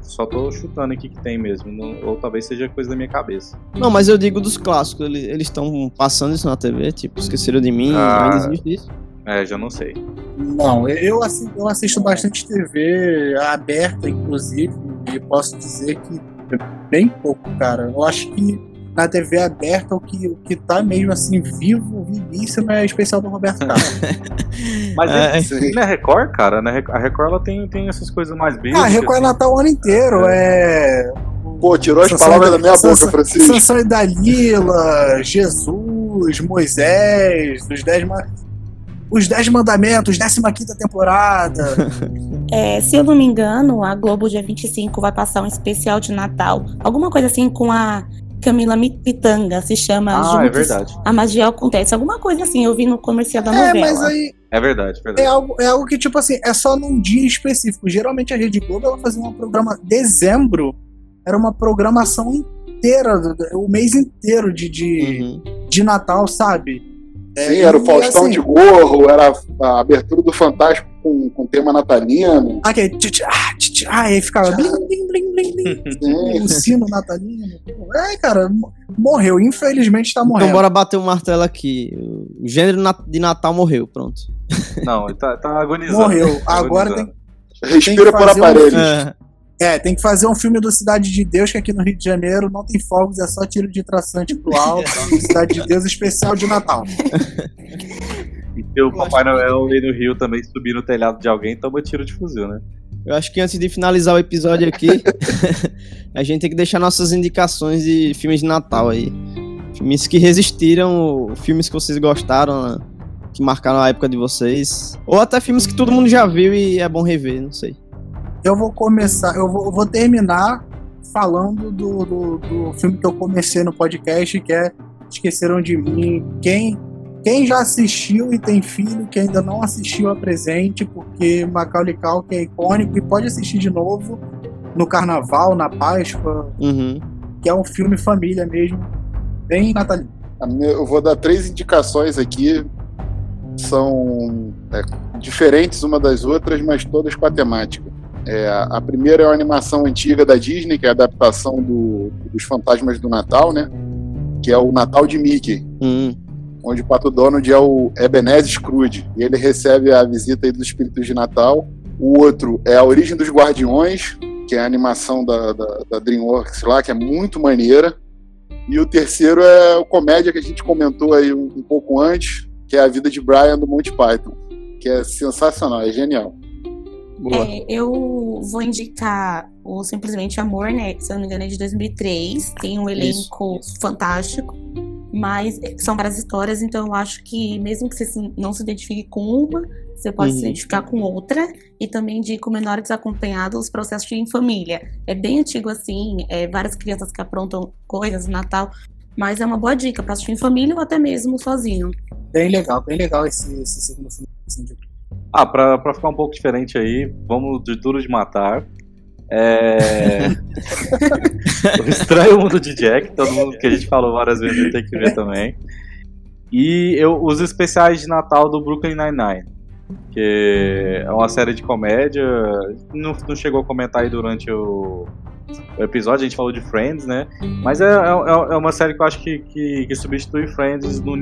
S2: só tô chutando aqui que tem mesmo, não- ou talvez seja coisa da minha cabeça.
S1: Não, mas eu digo dos clássicos, ele- eles estão passando isso na TV, tipo, esqueceram de mim,
S2: Ah.
S1: ainda existe isso.
S2: É, já não sei.
S3: Não, eu assisto, eu assisto bastante TV aberta, inclusive, e posso dizer que é bem pouco, cara. Eu acho que na TV aberta o que, o que tá mesmo assim vivo, vivíssimo é especial do Roberto Carlos. [laughs]
S2: Mas
S1: É,
S2: é, e na Record, cara, na Record- a Record ela tem, tem essas coisas mais bem.
S3: ah, Record é Natal o ano inteiro. É.
S5: Pô, tirou as
S3: Sansão
S5: palavras
S3: e-
S5: da minha boca, Francisco.
S3: Sansão e Dalila, Jesus, Moisés, os dez, ma- os dez mandamentos, 15 temporada. [laughs]
S4: É, se eu não me engano, a Globo dia 25 vai passar um especial de Natal. Alguma coisa assim com a Camila Pitanga, se chama
S2: Ah, é
S4: Juntos
S2: verdade.
S4: A Magia Acontece. Alguma coisa assim, eu vi no comercial da
S3: é,
S4: novela.
S3: mas aí
S2: É verdade,
S3: é
S2: verdade.
S3: algo, é algo que, tipo assim, é só num dia específico. Geralmente a Rede Globo ela fazia um programa. Dezembro era uma programação inteira, o mês inteiro de, de,
S1: Uhum.
S3: de Natal, sabe? É,
S5: Sim, era o Faustão
S3: assim,
S5: de gorro, era a abertura do Fantástico com, com tema natalino.
S3: Aquele tch, tch, ah, tch, ah, aí ficava blim, blim, blim, blim, blim, [laughs] o sino natalino. É, cara, mo- morreu. Infelizmente tá morrendo.
S1: Então bora bater o martelo aqui. O gênero de Natal morreu, pronto.
S2: Não, ele tá, tá agonizando.
S3: Morreu.
S2: Tá
S3: Agora
S2: agonizando.
S5: Respira
S3: que
S5: por
S3: fazer um
S5: aparelhos.
S1: É,
S3: É, tem que fazer um filme do Cidade de Deus, que aqui no Rio de Janeiro não tem fogos, é só tiro de traçante pro alto. [laughs] Cidade de Deus especial de Natal. [laughs]
S2: E se o Papai Noel ali no Rio também subir no telhado de alguém, toma tiro de fuzil, né?
S1: eu acho que antes de finalizar o episódio aqui, [laughs] a gente tem que deixar nossas indicações de filmes de Natal aí. Filmes que resistiram, filmes que vocês gostaram, né? que marcaram a época de vocês. Ou até filmes que todo mundo já viu e é bom rever, não sei.
S3: Eu vou começar, eu vou, eu vou terminar falando do, do, do filme que eu comecei no podcast, que é Esqueceram de Mim. Quem, quem já assistiu e tem filho que ainda não assistiu, apresente, porque Macaulay Culkin é icônico e pode assistir de novo no Carnaval, na Páscoa,
S1: Uhum.
S3: que é um filme família mesmo, bem natalino.
S5: A Eu vou dar três indicações aqui. São é, diferentes uma das outras, mas todas com a temática. É, a primeira é uma animação antiga da Disney, que é a adaptação do- dos Fantasmas do Natal, né? Que é o Natal de Mickey,
S1: Hum.
S5: Onde o Pato Donald é o Ebenezer Scrooge. E ele recebe a visita aí dos espíritos de Natal. O outro é a Origem dos Guardiões, que é a animação da, da, da DreamWorks lá, que é muito maneira. E o terceiro é a comédia que a gente comentou aí um, um pouco antes, que é a vida de Brian do Monty Python, que é sensacional, é genial.
S4: É, eu vou indicar o Simplesmente Amor, né? Se eu não me engano, é de 2003. Tem um elenco fantástico. Mas são várias histórias, então eu acho que mesmo que você não se identifique com uma, você pode
S1: Uhum.
S4: se identificar com outra. E também indico Menores Acompanhados, os processos em família. É bem antigo assim, é, várias crianças que aprontam coisas no Natal. Mas é uma boa dica para assistir em família ou até mesmo sozinho.
S3: Bem legal, bem legal esse, esse segundo filme. assim, de-
S2: Ah, pra, pra ficar um pouco diferente aí, vamos de Duro de Matar. É... [laughs] o Estranho Mundo de Jack, todo mundo que a gente falou várias vezes tem que ver também. E eu, os especiais de Natal do Brooklyn Nine-Nine, que é uma série de comédia. Não, não chegou a comentar aí durante o, o episódio, a gente falou de Friends, né? Mas é, é, é uma série que eu acho que, que, que substitui Friends no,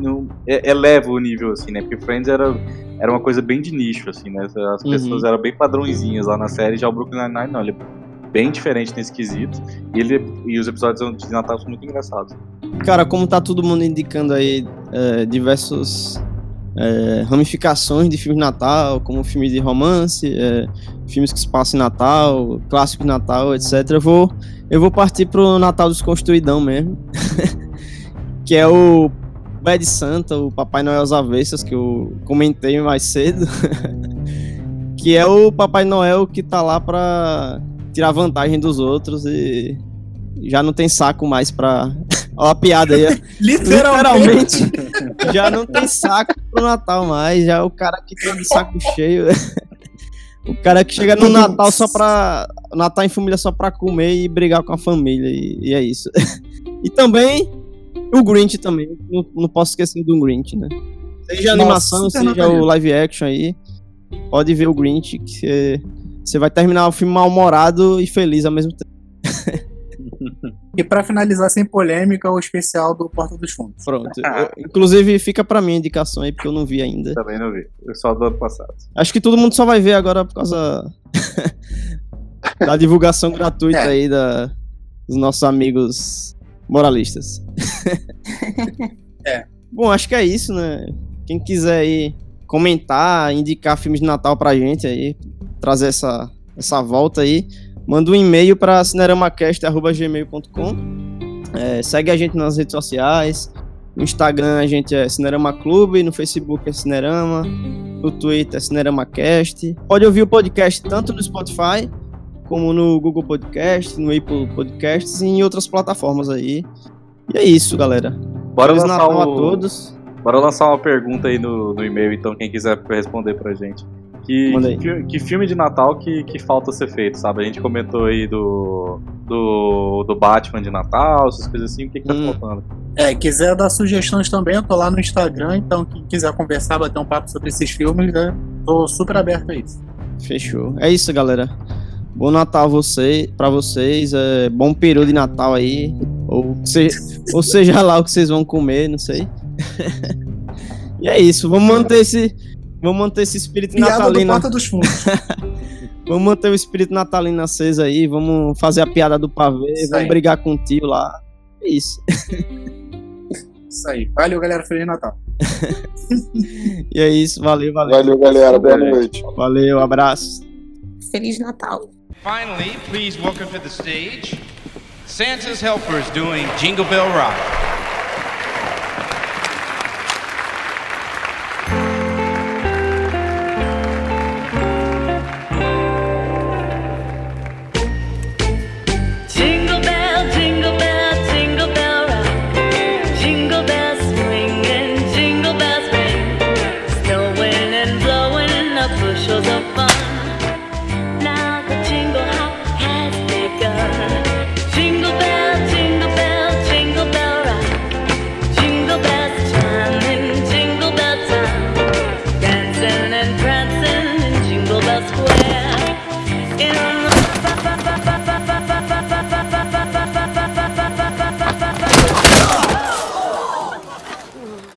S2: no, é- eleva o nível, assim, né? Porque Friends era, era uma coisa bem de nicho, assim, né? As
S1: Uhum.
S2: pessoas eram bem padrõezinhas lá na série, já o Brooklyn Nine-Nine não, ele é bem diferente nesse quesito. E, ele, e os episódios de Natal são muito engraçados.
S1: Cara, como tá todo mundo indicando aí é, diversos é, ramificações de filmes de Natal, como filmes de romance, é, filmes que se passam em Natal, clássicos de Natal, etc. Eu vou, eu vou partir pro Natal Desconstruidão mesmo. [laughs] que é o Bad Santa, o Papai Noel às Avessas, que eu comentei mais cedo. [laughs] que é o Papai Noel que tá lá pra tirar vantagem dos outros e já não tem saco mais pra. [laughs] Ó a piada aí. [laughs]
S3: Literalmente.
S1: Literalmente, já não tem saco pro Natal mais. Já é o cara que tem de saco cheio. O cara que chega no Natal só pra. Natal em família só pra comer e brigar com a família. E, e é isso. E também o Grinch também. Não, não posso esquecer do Grinch, né? Seja
S3: Nossa,
S1: animação, seja o live action aí. Pode ver o Grinch, que você- vai terminar o filme mal-humorado e feliz ao mesmo tempo. [laughs]
S3: E pra finalizar sem polêmica, o especial do Porta dos Fundos.
S1: Pronto. Eu- inclusive, fica pra mim a indicação aí, porque eu não vi ainda.
S2: Também não vi. Eu só do ano passado.
S1: Acho que todo mundo só vai ver agora por causa [laughs] da divulgação gratuita
S3: É.
S1: aí da, dos nossos amigos moralistas. [laughs]
S3: É.
S1: Bom, acho que é isso, né? Quem quiser aí comentar, indicar filmes de Natal pra gente aí, trazer essa, essa volta aí, manda um e-mail pra cineramacast.gmail.com é, Segue a gente nas redes sociais. No Instagram a gente é Cinerama Clube, no Facebook é Cinerama, no Twitter é CineramaCast. Pode ouvir o podcast tanto no Spotify, como no Google Podcast, no Apple Podcasts e em outras plataformas aí. E é isso, galera.
S2: Bora
S1: Feliz
S2: lançar,
S1: Natal a
S2: o-
S1: todos.
S2: Bora lançar uma pergunta aí no, no e-mail, então, quem quiser responder pra gente. Que, que, que filme de Natal que, que falta ser feito, sabe? A gente comentou aí do, do, do Batman de Natal, essas coisas assim, o que, que tá
S1: Hum.
S2: faltando?
S3: É, quiser dar sugestões também, eu tô lá no Instagram, então quem quiser conversar, bater um papo sobre esses filmes, né? Tô super aberto a isso.
S1: Fechou. É isso, galera. Bom Natal você, pra vocês. É, bom período de Natal aí. Ou, se, ou seja lá o que vocês vão comer, não sei. [laughs] e é isso. Vamos manter esse. Vamos manter esse espírito
S3: Piada do
S1: natalino.
S3: Porta dos Fundos. [laughs]
S1: Vamos manter o espírito natalino aceso aí. Vamos fazer a piada do pavê.
S3: Isso
S1: vamos
S3: aí.
S1: brigar com o tio lá. É isso.
S3: Isso aí. Valeu, galera. Feliz Natal. [laughs]
S1: E é isso. Valeu, valeu.
S5: Valeu, galera. Boa
S2: Valeu.
S5: noite.
S1: Valeu, abraço.
S4: Feliz Natal.
S8: Finally, please welcome to the stage Santa's Helpers doing Jingle Bell Rock.